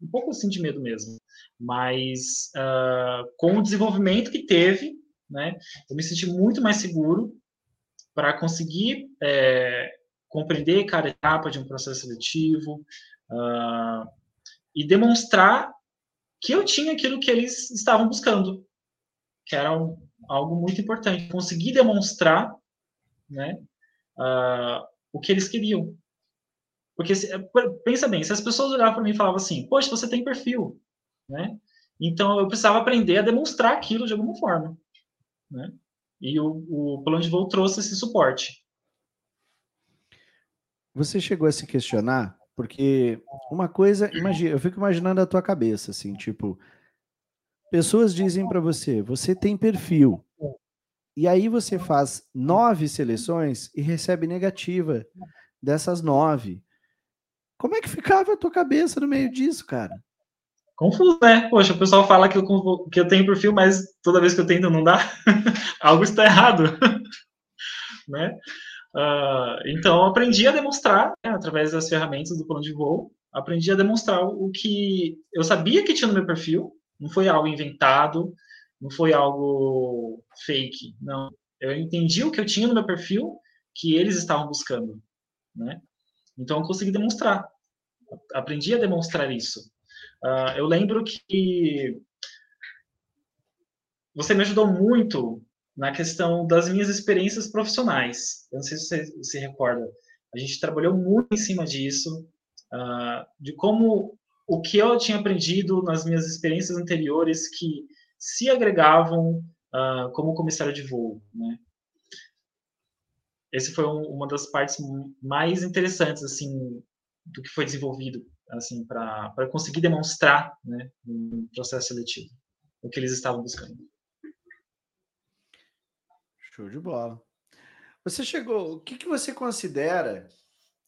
um pouco assim de medo mesmo. Mas, uh, com o desenvolvimento que teve, né? Eu me senti muito mais seguro para conseguir é, compreender cada etapa de um processo seletivo uh, e demonstrar que eu tinha aquilo que eles estavam buscando, que era um, algo muito importante. Conseguir demonstrar né, uh, o que eles queriam. Porque, se, pensa bem, se as pessoas olhavam para mim e falavam assim, poxa, você tem perfil, né? Então, eu precisava aprender a demonstrar aquilo de alguma forma, né? E o, o plano de voo trouxe esse suporte. Você chegou a se questionar? Porque uma coisa, imagina, eu fico imaginando a tua cabeça, assim, tipo, pessoas dizem para você, você tem perfil, e aí você faz nove seleções e recebe negativa dessas nove. Como é que ficava a tua cabeça no meio disso, cara? Confuso, né? Poxa, o pessoal fala que eu, que eu tenho perfil, mas toda vez que eu tento não dá. Algo está errado. né? Uh, então, aprendi a demonstrar, né, através das ferramentas do plano de voo, aprendi a demonstrar o que eu sabia que tinha no meu perfil, não foi algo inventado, não foi algo fake, não. Eu entendi o que eu tinha no meu perfil que eles estavam buscando, né? Então, eu consegui demonstrar. Aprendi a demonstrar isso. Uh, eu lembro que você me ajudou muito na questão das minhas experiências profissionais. Eu não sei se você se recorda. A gente trabalhou muito em cima disso, uh, de como o que eu tinha aprendido nas minhas experiências anteriores que se agregavam uh, como comissário de voo, né? Esse foi um, uma das partes mais interessantes, assim, do que foi desenvolvido, assim, para conseguir demonstrar, né, no processo seletivo, o que eles estavam buscando. Show de bola. Você chegou. O que, que você considera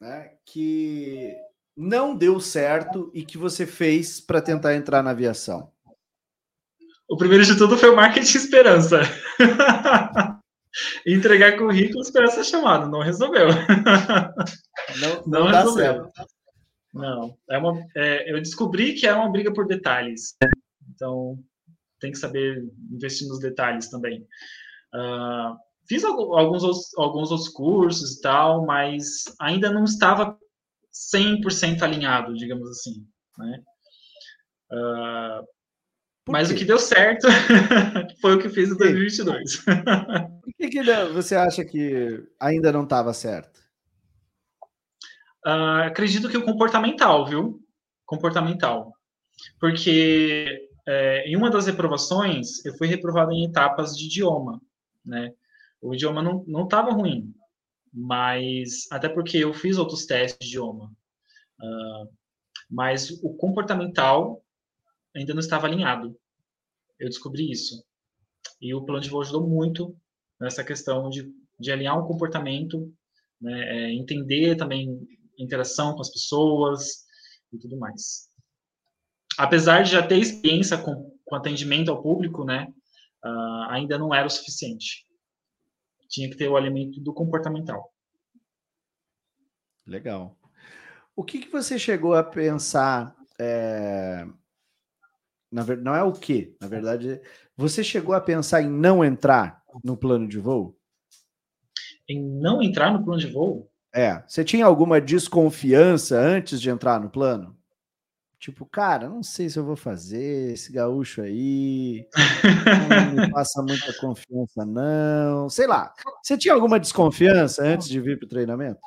né, que não deu certo e que você fez para tentar entrar na aviação? O primeiro de tudo foi o marketing esperança. Entregar currículo esperar ser chamado, não resolveu. Não, não, não resolveu. Certo. Não, é uma, é, eu descobri que é uma briga por detalhes. Então, tem que saber investir nos detalhes também. Uh, fiz alguns, alguns outros cursos e tal, mas ainda não estava 100% alinhado, digamos assim. Né? Uh, mas o que deu certo foi o que fiz em 2022. Por que, que você acha que ainda não estava certo? Uh, acredito que o comportamental, viu? Comportamental. Porque é, em uma das reprovações, eu fui reprovado em etapas de idioma né? O idioma não estava ruim, mas até porque eu fiz outros testes de idioma, uh, mas o comportamental ainda não estava alinhado. Eu descobri isso. E o plano de voo ajudou muito nessa questão de, de alinhar um comportamento, né, é, entender também interação com as pessoas e tudo mais. Apesar de já ter experiência com, com atendimento ao público, né, uh, ainda não era o suficiente. Tinha que ter o alimento do comportamental. Legal. O que, que você chegou a pensar? É... Na verdade, não é o que, na verdade, você chegou a pensar em não entrar no plano de voo? Em não entrar no plano de voo? É. Você tinha alguma desconfiança antes de entrar no plano? Tipo, cara, não sei se eu vou fazer esse gaúcho aí. Não me passa muita confiança, não. Sei lá. Você tinha alguma desconfiança antes de vir para o treinamento?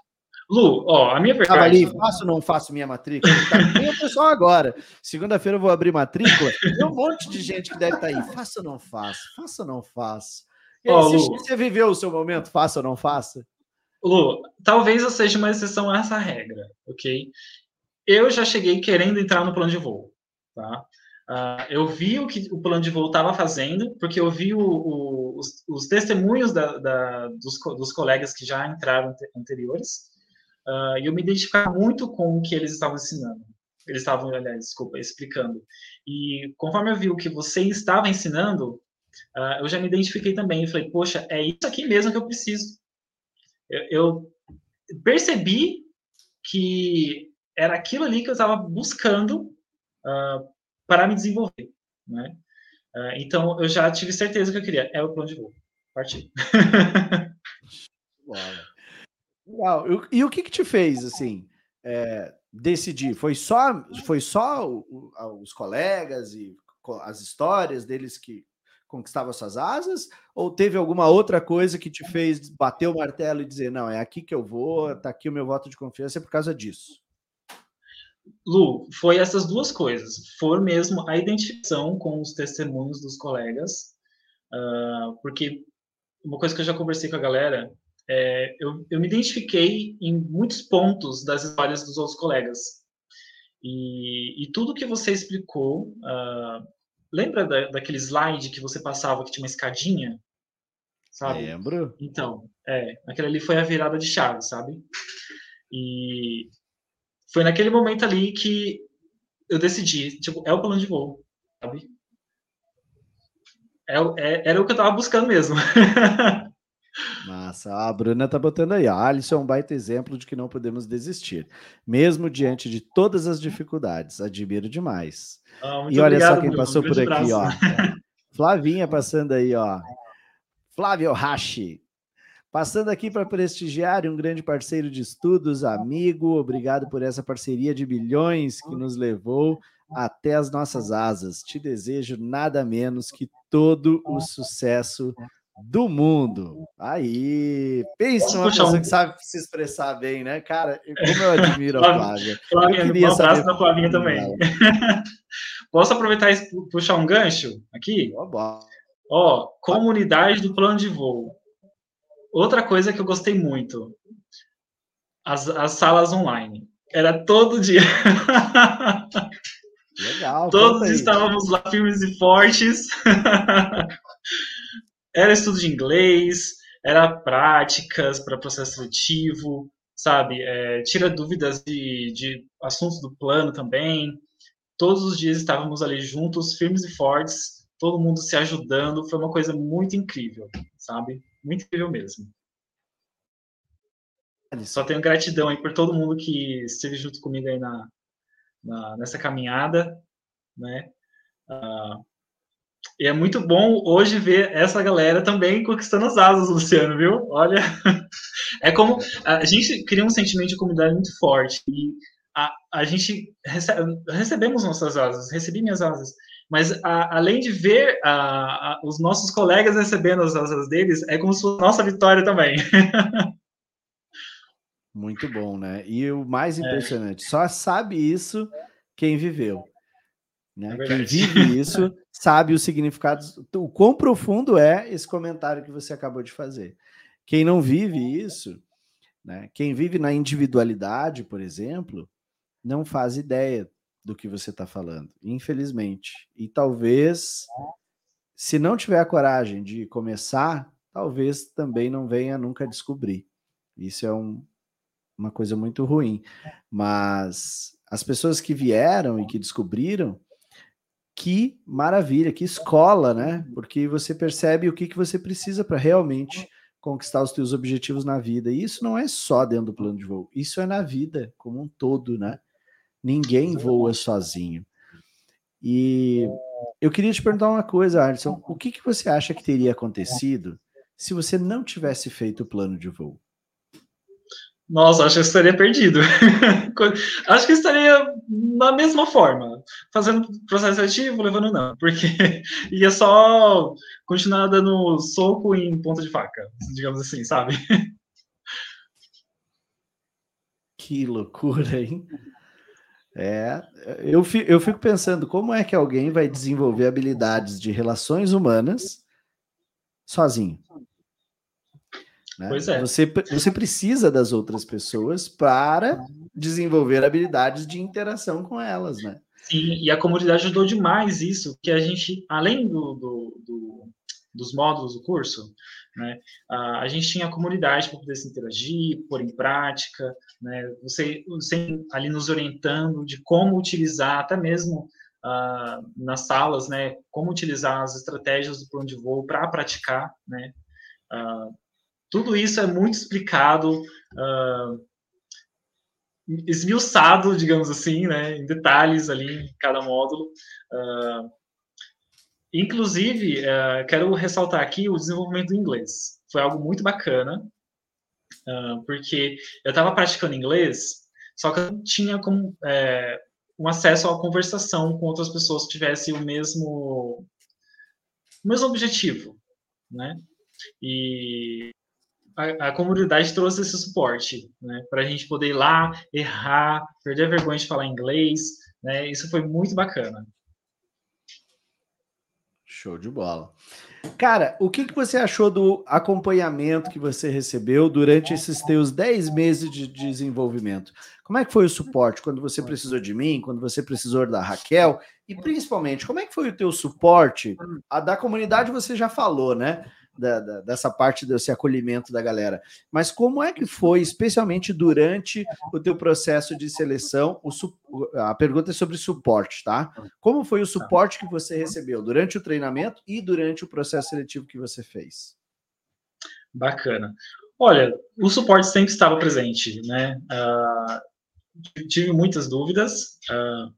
Lu, ó, a minha verdade. Tava ali, faço ou não faço minha matrícula? Tá, tem o pessoal agora. Segunda-feira eu vou abrir matrícula. Tem um monte de gente que deve estar tá aí. Faço ou não faço? Faço ou não faço? Aí, você viveu o seu momento, faça ou não faça? Lu, talvez eu seja uma exceção a essa regra, ok? eu já cheguei querendo entrar no plano de voo, tá? Uh, eu vi o que o plano de voo estava fazendo, porque eu vi o, o, os, os, testemunhos da, da, dos, dos, colegas que já entraram anteriores, uh, e eu me identificava muito com o que eles estavam ensinando. Eles estavam, aliás, desculpa, explicando. E conforme eu vi o que você estava ensinando, uh, eu já me identifiquei também. E falei, poxa, é isso aqui mesmo que eu preciso. Eu, eu percebi que era aquilo ali que eu estava buscando uh, para me desenvolver, né? Uh, então, eu já tive certeza que eu queria. É o plano de voo. Parti. Legal. E o que, que te fez, assim, é, decidir? Foi só, foi só os colegas e as histórias deles que conquistavam suas asas? Ou teve alguma outra coisa que te fez bater o martelo e dizer, não, é aqui que eu vou, tá aqui o meu voto de confiança é por causa disso? Lu, foi essas duas coisas. Foi mesmo a identificação com os testemunhos dos colegas, uh, porque uma coisa que eu já conversei com a galera, é, eu, eu me identifiquei em muitos pontos das histórias dos outros colegas. E, e tudo que você explicou, uh, lembra da, daquele slide que você passava que tinha uma escadinha? Sabe? Lembro. Então, é, aquela ali foi a virada de chave, sabe? E foi naquele momento ali que eu decidi, tipo, é o plano de voo, sabe? É, é, era o que eu tava buscando mesmo. Massa. A Bruna tá botando aí. A Alisson é um baita exemplo de que não podemos desistir, mesmo diante de todas as dificuldades. Admiro demais. Ah, e olha obrigado, só quem passou por aqui, ó. Flavinha passando aí, ó. Flávio Hashi. Passando aqui para prestigiar um grande parceiro de estudos, amigo. Obrigado por essa parceria de bilhões que nos levou até as nossas asas. Te desejo nada menos que todo o sucesso do mundo. Aí, pense numa pessoa um... que sabe se expressar bem, né? Cara, como eu admiro a Flávia. Flávia, eu queria um abraço da Flavinha também. Posso aproveitar e puxar um gancho aqui? Ó, oh, comunidade do plano de voo. Outra coisa que eu gostei muito, as, as salas online. Era todo dia. Legal. Todos estávamos lá firmes e fortes. Era estudo de inglês, era práticas para processo seletivo, sabe? É, tira dúvidas de, de assuntos do plano também. Todos os dias estávamos ali juntos, firmes e fortes, todo mundo se ajudando. Foi uma coisa muito incrível, sabe? Muito incrível mesmo. Só tenho gratidão aí por todo mundo que esteve junto comigo aí na, na nessa caminhada, né? Uh, e é muito bom hoje ver essa galera também conquistando as asas, Luciano, viu? Olha, é como a gente cria um sentimento de comunidade muito forte e a, a gente recebe, recebemos nossas asas, recebi minhas asas, mas a, além de ver a, os nossos colegas recebendo as asas deles, é como se fosse nossa vitória também. Muito bom, né? E o mais é. impressionante, é. só sabe isso quem viveu. Né? É Quem vive isso sabe o significado, o quão profundo é esse comentário que você acabou de fazer. Quem não vive isso, né? quem vive na individualidade, por exemplo, não faz ideia do que você está falando, infelizmente. E talvez, se não tiver a coragem de começar, talvez também não venha nunca descobrir. Isso é um, uma coisa muito ruim. Mas as pessoas que vieram e que descobriram, que maravilha, que escola, né? Porque você percebe o que, que você precisa para realmente conquistar os seus objetivos na vida. E isso não é só dentro do plano de voo, isso é na vida como um todo, né? Ninguém voa sozinho. E eu queria te perguntar uma coisa, Alisson. O que, que você acha que teria acontecido se você não tivesse feito o plano de voo? Nossa, acho que eu estaria perdido. acho que estaria na mesma forma, fazendo processo seletivo, levando não, porque ia só continuar dando soco em ponta de faca, digamos assim, sabe? Que loucura, hein? É, eu fico, eu fico pensando como é que alguém vai desenvolver habilidades de relações humanas sozinho. Né? Pois é. Você, você precisa das outras pessoas para desenvolver habilidades de interação com elas, né? Sim, e a comunidade ajudou demais isso, que a gente, além do, do, do dos módulos do curso, né, a, a gente tinha a comunidade para poder se interagir, pôr em prática, né, você, você ali nos orientando de como utilizar, até mesmo uh, nas salas, né, como utilizar as estratégias do plano de voo para praticar, né, uh, tudo isso é muito explicado, uh, esmiuçado, digamos assim, né, em detalhes ali em cada módulo. Uh, inclusive, uh, quero ressaltar aqui o desenvolvimento do inglês. Foi algo muito bacana, porque eu estava praticando inglês, só que eu não tinha como, é, um acesso à conversação com outras pessoas que tivessem o mesmo, o mesmo objetivo, né? E a, comunidade trouxe esse suporte, né, para a gente poder ir lá, errar, perder a vergonha de falar inglês, né, isso foi muito bacana. Show de bola. Cara, o que, que você achou do acompanhamento que você recebeu durante esses teus 10 meses de desenvolvimento? Como é que foi o suporte quando você precisou de mim, quando você precisou da Raquel? E principalmente, como é que foi o teu suporte? A da comunidade você já falou, né? Da, da, dessa parte desse acolhimento da galera. Mas como é que foi, especialmente durante o teu processo de seleção? O, a pergunta é sobre suporte, tá? Como foi o suporte que você recebeu durante o treinamento e durante o processo seletivo que você fez? Bacana. Olha, o suporte sempre estava presente, né? Uh, tive muitas dúvidas. Uh,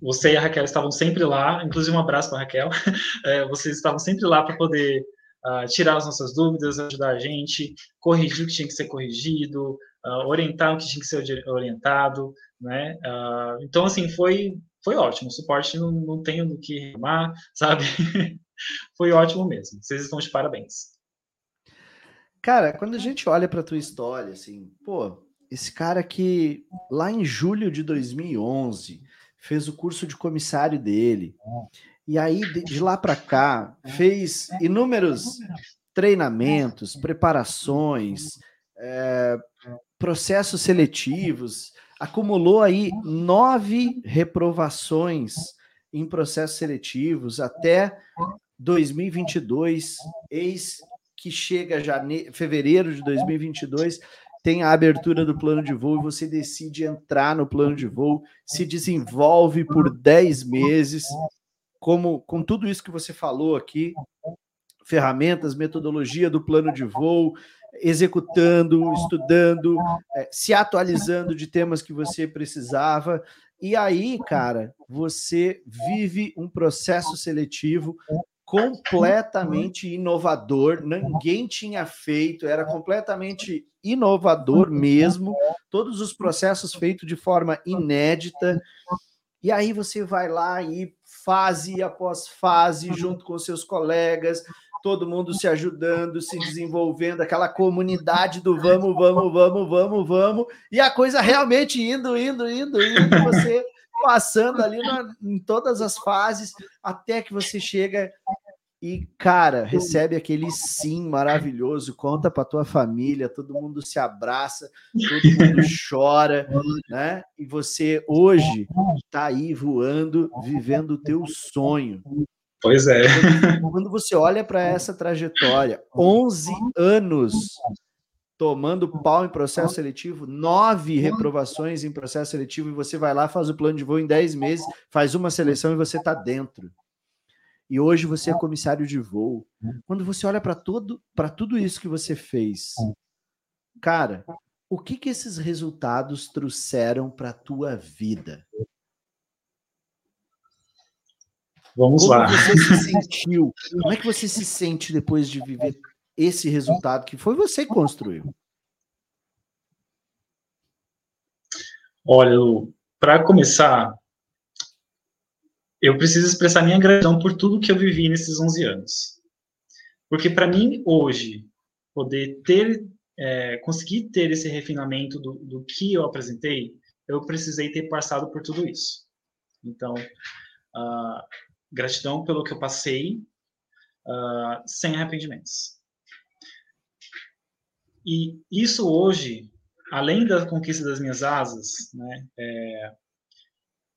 você e a Raquel estavam sempre lá, inclusive um abraço para a Raquel. É, vocês estavam sempre lá para poder uh, tirar as nossas dúvidas, ajudar a gente, corrigir o que tinha que ser corrigido, uh, orientar o que tinha que ser orientado, né? Uh, então, assim, foi, foi ótimo. O suporte não, não tenho do que reclamar, sabe? foi ótimo mesmo. Vocês estão de parabéns. Cara, quando a gente olha para tua história, assim, pô, esse cara que lá em julho de 2011 fez o curso de comissário dele. E aí, de lá para cá, fez inúmeros treinamentos, preparações, é, processos seletivos, acumulou aí nove reprovações em processos seletivos até 2022, eis que chega jane... fevereiro de 2022, tem a abertura do plano de voo e você decide entrar no plano de voo, se desenvolve por 10 meses, como com tudo isso que você falou aqui, ferramentas, metodologia do plano de voo, executando, estudando, é, se atualizando de temas que você precisava. E aí, cara, você vive um processo seletivo completamente inovador, ninguém tinha feito, era completamente inovador mesmo, todos os processos feitos de forma inédita. E aí você vai lá e fase após fase, junto com seus colegas, todo mundo se ajudando, se desenvolvendo, aquela comunidade do vamos, vamos, vamos, vamos, vamos, e a coisa realmente indo, indo, indo, indo, você passando ali na, em todas as fases, até que você chega e, cara, recebe aquele sim maravilhoso, conta para tua família, todo mundo se abraça, todo mundo chora, né? E você hoje está aí voando, vivendo o teu sonho. Pois é. Quando você olha para essa trajetória, 11 anos tomando pau em processo seletivo, nove reprovações em processo seletivo, e você vai lá, faz o plano de voo em 10 meses, faz uma seleção e você está dentro. E hoje você é comissário de voo. Quando você olha para tudo, para tudo isso que você fez, cara, o que que esses resultados trouxeram para a tua vida? Vamos Como lá. Você se sentiu? Como é que você se sente depois de viver esse resultado que foi você que construiu? Olha, para começar, eu preciso expressar minha gratidão por tudo que eu vivi nesses 11 anos. Porque para mim, hoje, poder ter, é, conseguir ter esse refinamento do, do que eu apresentei, eu precisei ter passado por tudo isso. Então, uh, gratidão pelo que eu passei, uh, sem arrependimentos. E isso hoje, além da conquista das minhas asas, né, é,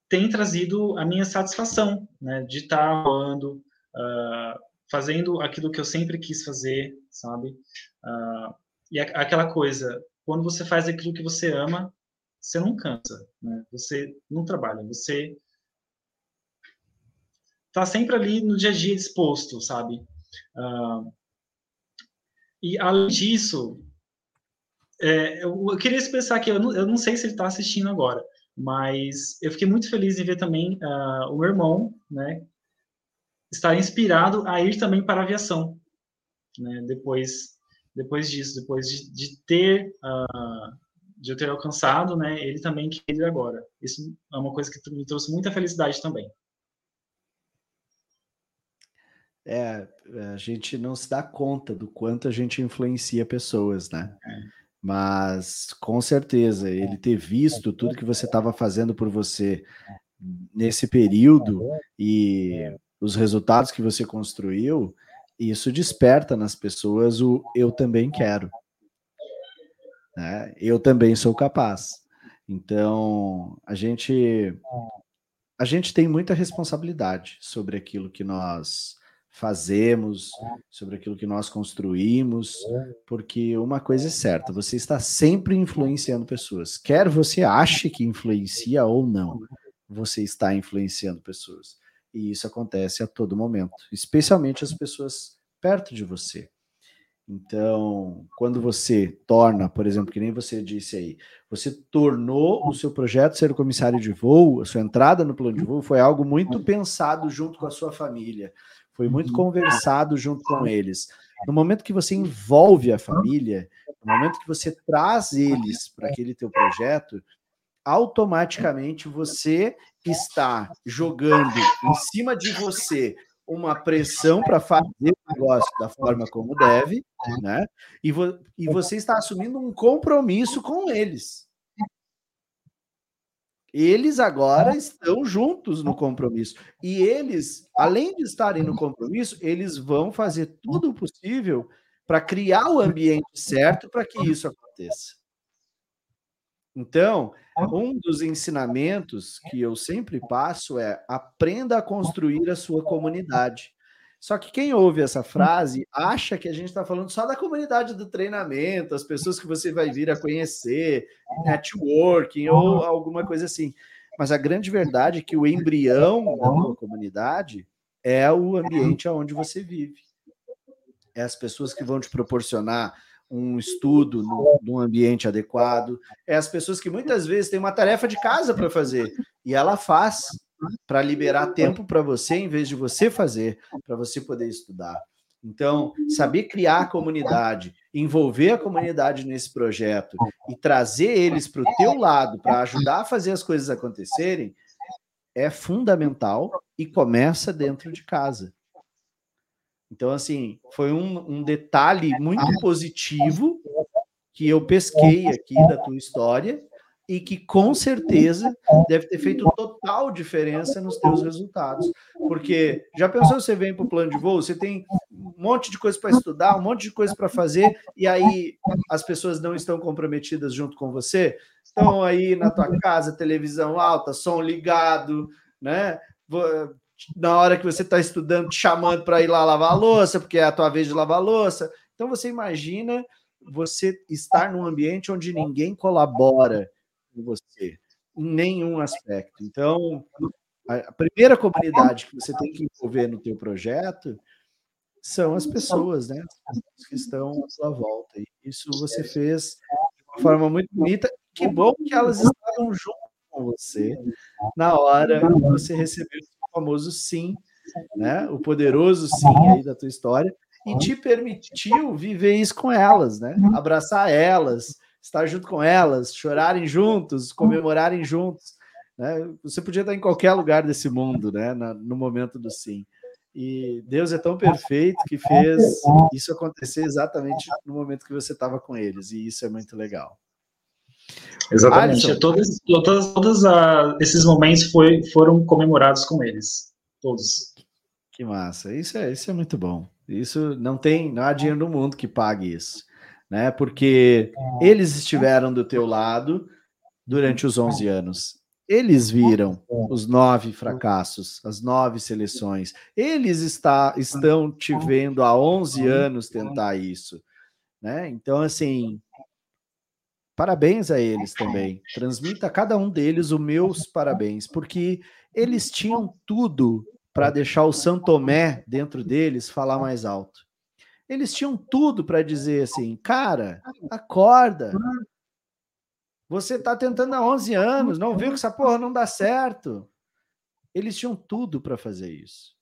tem trazido a minha satisfação, né, de estar voando, uh, fazendo aquilo que eu sempre quis fazer, sabe? Uh, e a, aquela coisa, quando você faz aquilo que você ama, você não cansa, né? Você não trabalha, você tá sempre ali no dia a dia disposto, sabe? Uh, e além disso, é, eu, eu, queria expressar que eu eu não sei se ele está assistindo agora, mas eu fiquei muito feliz em ver também uh, o meu irmão, né, estar inspirado a ir também para a aviação, né, depois, depois disso, depois de, de ter, uh, de eu ter alcançado, né, ele também quer ir agora. Isso é uma coisa que me trouxe muita felicidade também. É, a gente não se dá conta do quanto a gente influencia pessoas, né? É. Mas com certeza, ele ter visto tudo que você estava fazendo por você nesse período e os resultados que você construiu, isso desperta nas pessoas o eu também quero. Né? Eu também sou capaz. Então, a gente a gente tem muita responsabilidade sobre aquilo que nós fazemos, sobre aquilo que nós construímos, porque uma coisa é certa, você está sempre influenciando pessoas. Quer você ache que influencia ou não, você está influenciando pessoas. E isso acontece a todo momento, especialmente as pessoas perto de você. Então, quando você torna, por exemplo, que nem você disse aí, você tornou o seu projeto ser comissário de voo, a sua entrada no plano de voo foi algo muito pensado junto com a sua família, foi muito uhum. conversado junto com eles. No momento que você envolve a família, no momento que você traz eles para aquele teu projeto, automaticamente você está jogando em cima de você uma pressão para fazer o negócio da forma como deve, né? E, vo e você está assumindo um compromisso com eles. Eles agora estão juntos no compromisso. E eles, além de estarem no compromisso, eles vão fazer tudo o possível para criar o ambiente certo para que isso aconteça. Então, um dos ensinamentos que eu sempre passo é aprenda a construir a sua comunidade. Só que quem ouve essa frase acha que a gente está falando só da comunidade do treinamento, as pessoas que você vai vir a conhecer, networking ou alguma coisa assim. Mas a grande verdade é que o embrião da tua comunidade é o ambiente onde você vive. É as pessoas que vão te proporcionar um estudo no, num ambiente adequado. É as pessoas que muitas vezes têm uma tarefa de casa para fazer e ela faz para liberar tempo para você em vez de você fazer, para você poder estudar. Então, saber criar a comunidade, envolver a comunidade nesse projeto e trazer eles para o teu lado para ajudar a fazer as coisas acontecerem é fundamental e começa dentro de casa. Então, assim, foi um, um detalhe muito positivo que eu pesquei aqui da tua história e que com certeza deve ter feito total diferença nos teus resultados. Porque já pensou você vem para o plano de voo, você tem um monte de coisa para estudar, um monte de coisa para fazer, e aí as pessoas não estão comprometidas junto com você? Estão aí na tua casa, televisão alta, som ligado, né? na hora que você está estudando, te chamando para ir lá lavar a louça, porque é a tua vez de lavar a louça. Então você imagina você estar num ambiente onde ninguém colabora com você em nenhum aspecto. Então, a primeira comunidade que você tem que envolver no teu projeto são as pessoas, né? As pessoas que estão à sua volta. E isso você fez de uma forma muito bonita. Que bom que elas estavam junto com você na hora que você recebeu famoso sim, né? O poderoso sim aí da tua história e te permitiu viver isso com elas, né? Abraçar elas, estar junto com elas, chorarem juntos, comemorarem juntos, né? Você podia estar em qualquer lugar desse mundo, né? no momento do sim. E Deus é tão perfeito que fez isso acontecer exatamente no momento que você estava com eles, e isso é muito legal. Exatamente. Todos, todos, todos uh, esses momentos foi, foram comemorados com eles. Todos. Que massa. Isso é, isso é muito bom. Isso não tem, não há dinheiro no mundo que pague isso, né? Porque eles estiveram do teu lado durante os 11 anos. Eles viram os nove fracassos, as nove seleções. Eles está, estão te vendo há 11 anos tentar isso, né? Então, assim, Parabéns a eles também. Transmita a cada um deles os meus parabéns, porque eles tinham tudo para deixar o Santomé dentro deles falar mais alto. Eles tinham tudo para dizer assim, cara, acorda. Você está tentando há 11 anos, não viu que essa porra não dá certo. Eles tinham tudo para fazer isso.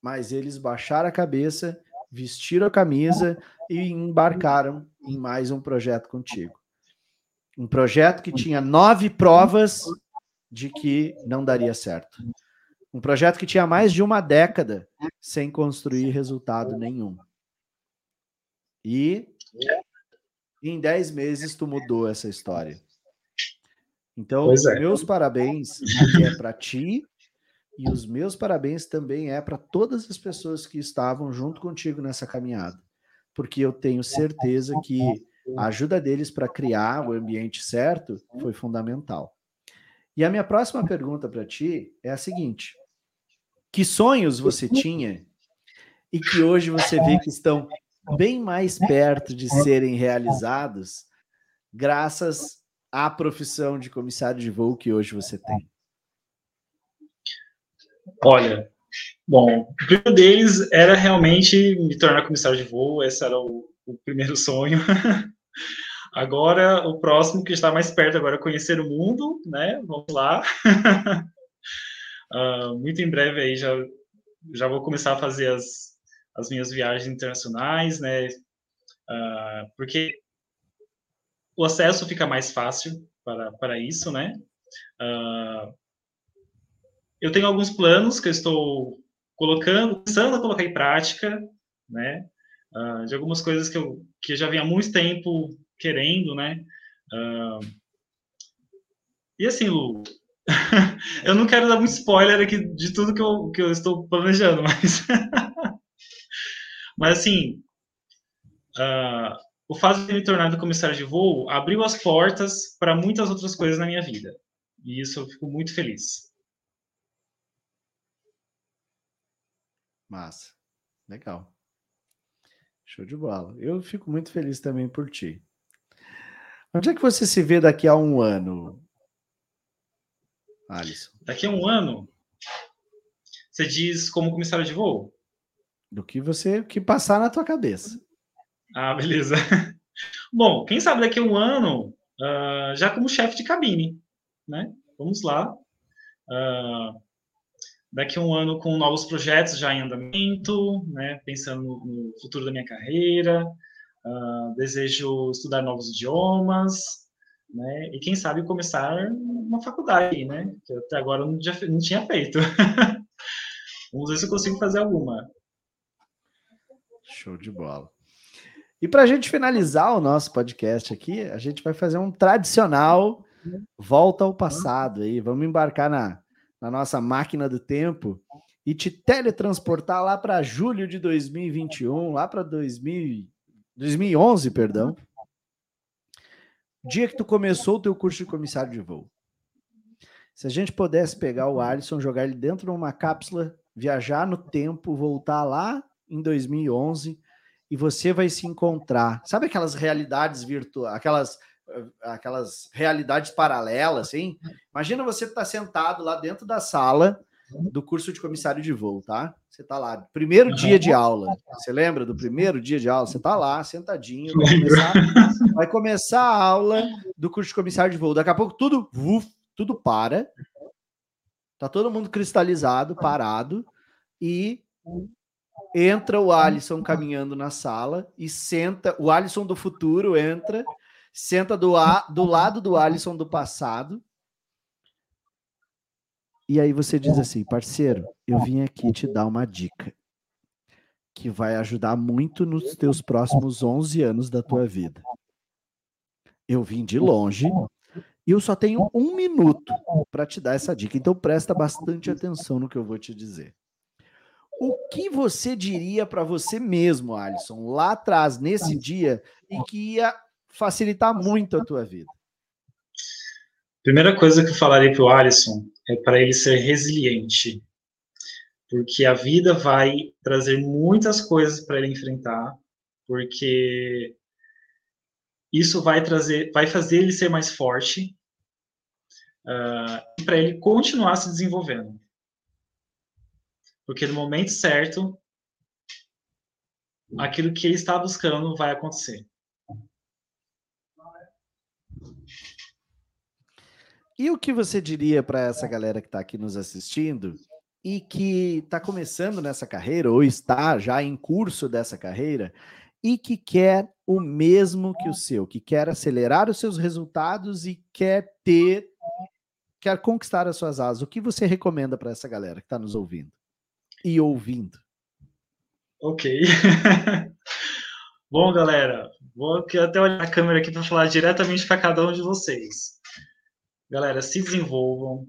Mas eles baixaram a cabeça, vestiram a camisa e embarcaram em mais um projeto contigo. Um projeto que tinha nove provas de que não daria certo. Um projeto que tinha mais de uma década sem construir resultado nenhum. E em dez meses tu mudou essa história. Então, é. meus parabéns é para ti e os meus parabéns também é para todas as pessoas que estavam junto contigo nessa caminhada, porque eu tenho certeza que a ajuda deles para criar o ambiente certo foi fundamental. E a minha próxima pergunta para ti é a seguinte: que sonhos você tinha e que hoje você vê que estão bem mais perto de serem realizados, graças à profissão de comissário de voo que hoje você tem? Olha, bom, o primeiro deles era realmente me tornar comissário de voo, esse era o, o primeiro sonho. Agora, o próximo que está mais perto agora é conhecer o mundo, né? Vamos lá. uh, muito em breve aí já, já vou começar a fazer as, as minhas viagens internacionais, né? Uh, porque o acesso fica mais fácil para, para isso, né? Uh, eu tenho alguns planos que eu estou colocando, começando a colocar em prática, né? Uh, de algumas coisas que eu, que eu já vinha há muito tempo querendo, né? E assim, Lu, eu não quero dar muito spoiler aqui de tudo que eu, que eu estou planejando, mas. mas assim, uh, o fato de me tornar comissário de voo abriu as portas para muitas outras coisas na minha vida. E isso eu fico muito feliz. Massa. Legal. Show de bola. Eu fico muito feliz também por ti. Onde é que você se vê daqui a um ano, Alisson? Daqui a um ano? Você diz como comissário de voo? Do que você que passar na tua cabeça. Ah, beleza. Bom, quem sabe daqui a um ano, uh, já como chefe de cabine, né? Vamos lá. Uh, daqui a um ano com novos projetos já em andamento, né? Pensando no futuro da minha carreira, Uh, desejo estudar novos idiomas, né? E quem sabe começar uma faculdade, né? Que até agora não, já, não tinha feito. Vamos ver se eu consigo fazer alguma. Show de bola. E para a gente finalizar o nosso podcast aqui, a gente vai fazer um tradicional volta ao passado aí. Vamos embarcar na, na nossa máquina do tempo e te teletransportar lá para julho de 2021, lá para 2000 2011, perdão. Dia que tu começou o teu curso de comissário de voo. Se a gente pudesse pegar o Alisson, jogar ele dentro de uma cápsula, viajar no tempo, voltar lá em 2011 e você vai se encontrar. Sabe aquelas realidades virtuais, aquelas aquelas realidades paralelas, assim? Imagina você estar tá sentado lá dentro da sala do curso de comissário de voo, tá? Você tá lá, primeiro dia de aula. Você lembra do primeiro dia de aula? Você tá lá, sentadinho, vai começar, vai começar a aula do curso de comissário de voo. Daqui a pouco tudo, uf, tudo para. Tá todo mundo cristalizado, parado e entra o Alisson caminhando na sala e senta, o Alisson do futuro entra, senta do, a, do lado do Alisson do passado e aí você diz assim, parceiro, eu vim aqui te dar uma dica que vai ajudar muito nos teus próximos 11 anos da tua vida. Eu vim de longe e eu só tenho um minuto para te dar essa dica, então presta bastante atenção no que eu vou te dizer. O que você diria para você mesmo, Alisson, lá atrás, nesse dia, e que ia facilitar muito a tua vida? Primeira coisa que eu falaria para o Alisson é para ele ser resiliente, porque a vida vai trazer muitas coisas para ele enfrentar, porque isso vai trazer, vai fazer ele ser mais forte uh, e para ele continuar se desenvolvendo, porque no momento certo aquilo que ele está buscando vai acontecer. E o que você diria para essa galera que está aqui nos assistindo e que está começando nessa carreira ou está já em curso dessa carreira e que quer o mesmo que o seu, que quer acelerar os seus resultados e quer ter, quer conquistar as suas asas? O que você recomenda para essa galera que está nos ouvindo e ouvindo? Ok. Bom, galera, vou até olhar a câmera aqui para falar diretamente para cada um de vocês. Galera, se desenvolvam.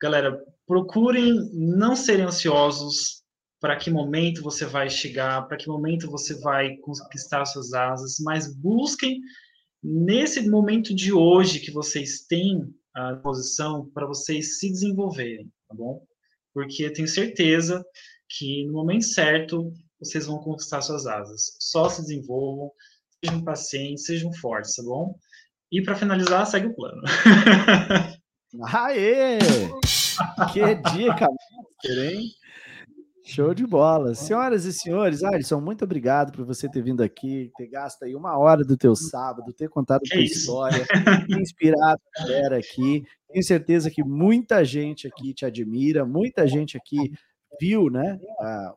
Galera, procurem não serem ansiosos para que momento você vai chegar, para que momento você vai conquistar suas asas, mas busquem nesse momento de hoje que vocês têm a posição para vocês se desenvolverem, tá bom? Porque tenho certeza que no momento certo vocês vão conquistar suas asas. Só se desenvolvam, sejam pacientes, sejam fortes, tá bom? E para finalizar, segue o plano. Aê! Que dica, hein? Show de bola. Senhoras e senhores, Alisson, muito obrigado por você ter vindo aqui, ter gasto aí uma hora do teu sábado, ter contado a tua história, ter inspirado a galera aqui. Tenho certeza que muita gente aqui te admira, muita gente aqui viu, né,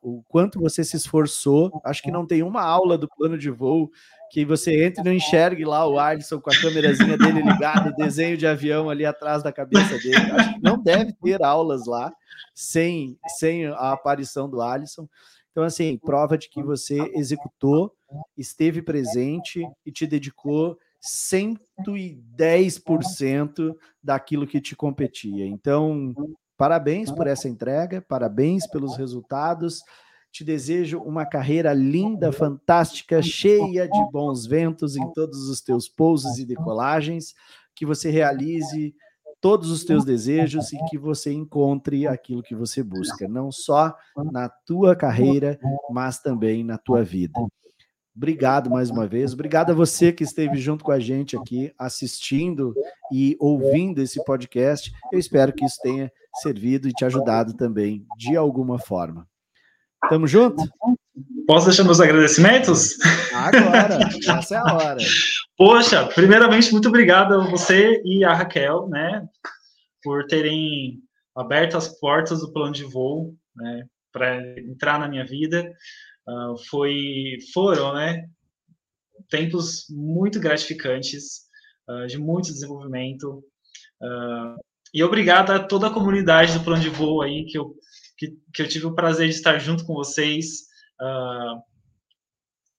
o quanto você se esforçou. Acho que não tem uma aula do plano de voo que você entre e não enxergue lá o Alisson com a câmerazinha dele ligada, desenho de avião ali atrás da cabeça dele. Acho que não deve ter aulas lá sem, sem a aparição do Alisson. Então, assim, prova de que você executou, esteve presente e te dedicou 110% daquilo que te competia. Então, parabéns por essa entrega, parabéns pelos resultados. Te desejo uma carreira linda, fantástica, cheia de bons ventos em todos os teus pousos e decolagens, que você realize todos os teus desejos e que você encontre aquilo que você busca, não só na tua carreira, mas também na tua vida. Obrigado mais uma vez. Obrigado a você que esteve junto com a gente aqui, assistindo e ouvindo esse podcast. Eu espero que isso tenha servido e te ajudado também de alguma forma. Tamo junto? Posso deixar meus agradecimentos? Agora, essa é a hora. Poxa, primeiramente, muito obrigado a você e a Raquel, né, por terem aberto as portas do plano de voo, né, para entrar na minha vida. Uh, foi, foram, né, tempos muito gratificantes, uh, de muito desenvolvimento. Uh, e obrigado a toda a comunidade do plano de voo aí que eu que, que eu tive o prazer de estar junto com vocês uh,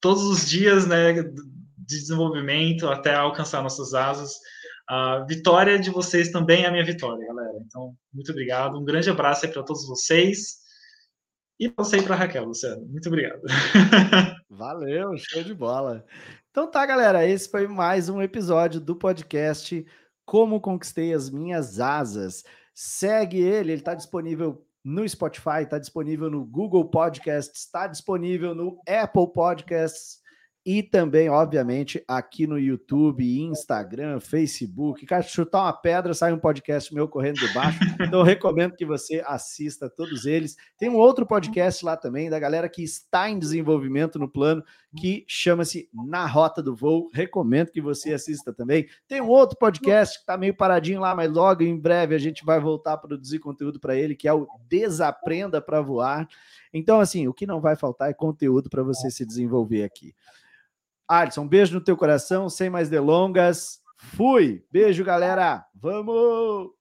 todos os dias, né, de desenvolvimento até alcançar nossas asas. A vitória de vocês também é a minha vitória, galera. Então, muito obrigado. Um grande abraço aí para todos vocês. E aí para Raquel, Luciano. Muito obrigado. Valeu, show de bola. Então tá, galera, esse foi mais um episódio do podcast Como Conquistei as Minhas Asas. Segue ele, ele está disponível no Spotify, está disponível no Google Podcasts, está disponível no Apple Podcasts e também, obviamente, aqui no YouTube, Instagram, Facebook. Cara, chutar uma pedra, sai um podcast meu correndo de baixo. Então, recomendo que você assista todos eles. Tem um outro podcast lá também, da galera que está em desenvolvimento no plano, que chama-se Na Rota do Voo. Recomendo que você assista também. Tem um outro podcast que está meio paradinho lá, mas logo em breve a gente vai voltar a produzir conteúdo para ele, que é o Desaprenda para Voar. Então, assim, o que não vai faltar é conteúdo para você se desenvolver aqui. Alisson, um beijo no teu coração, sem mais delongas. Fui. Beijo, galera. Vamos!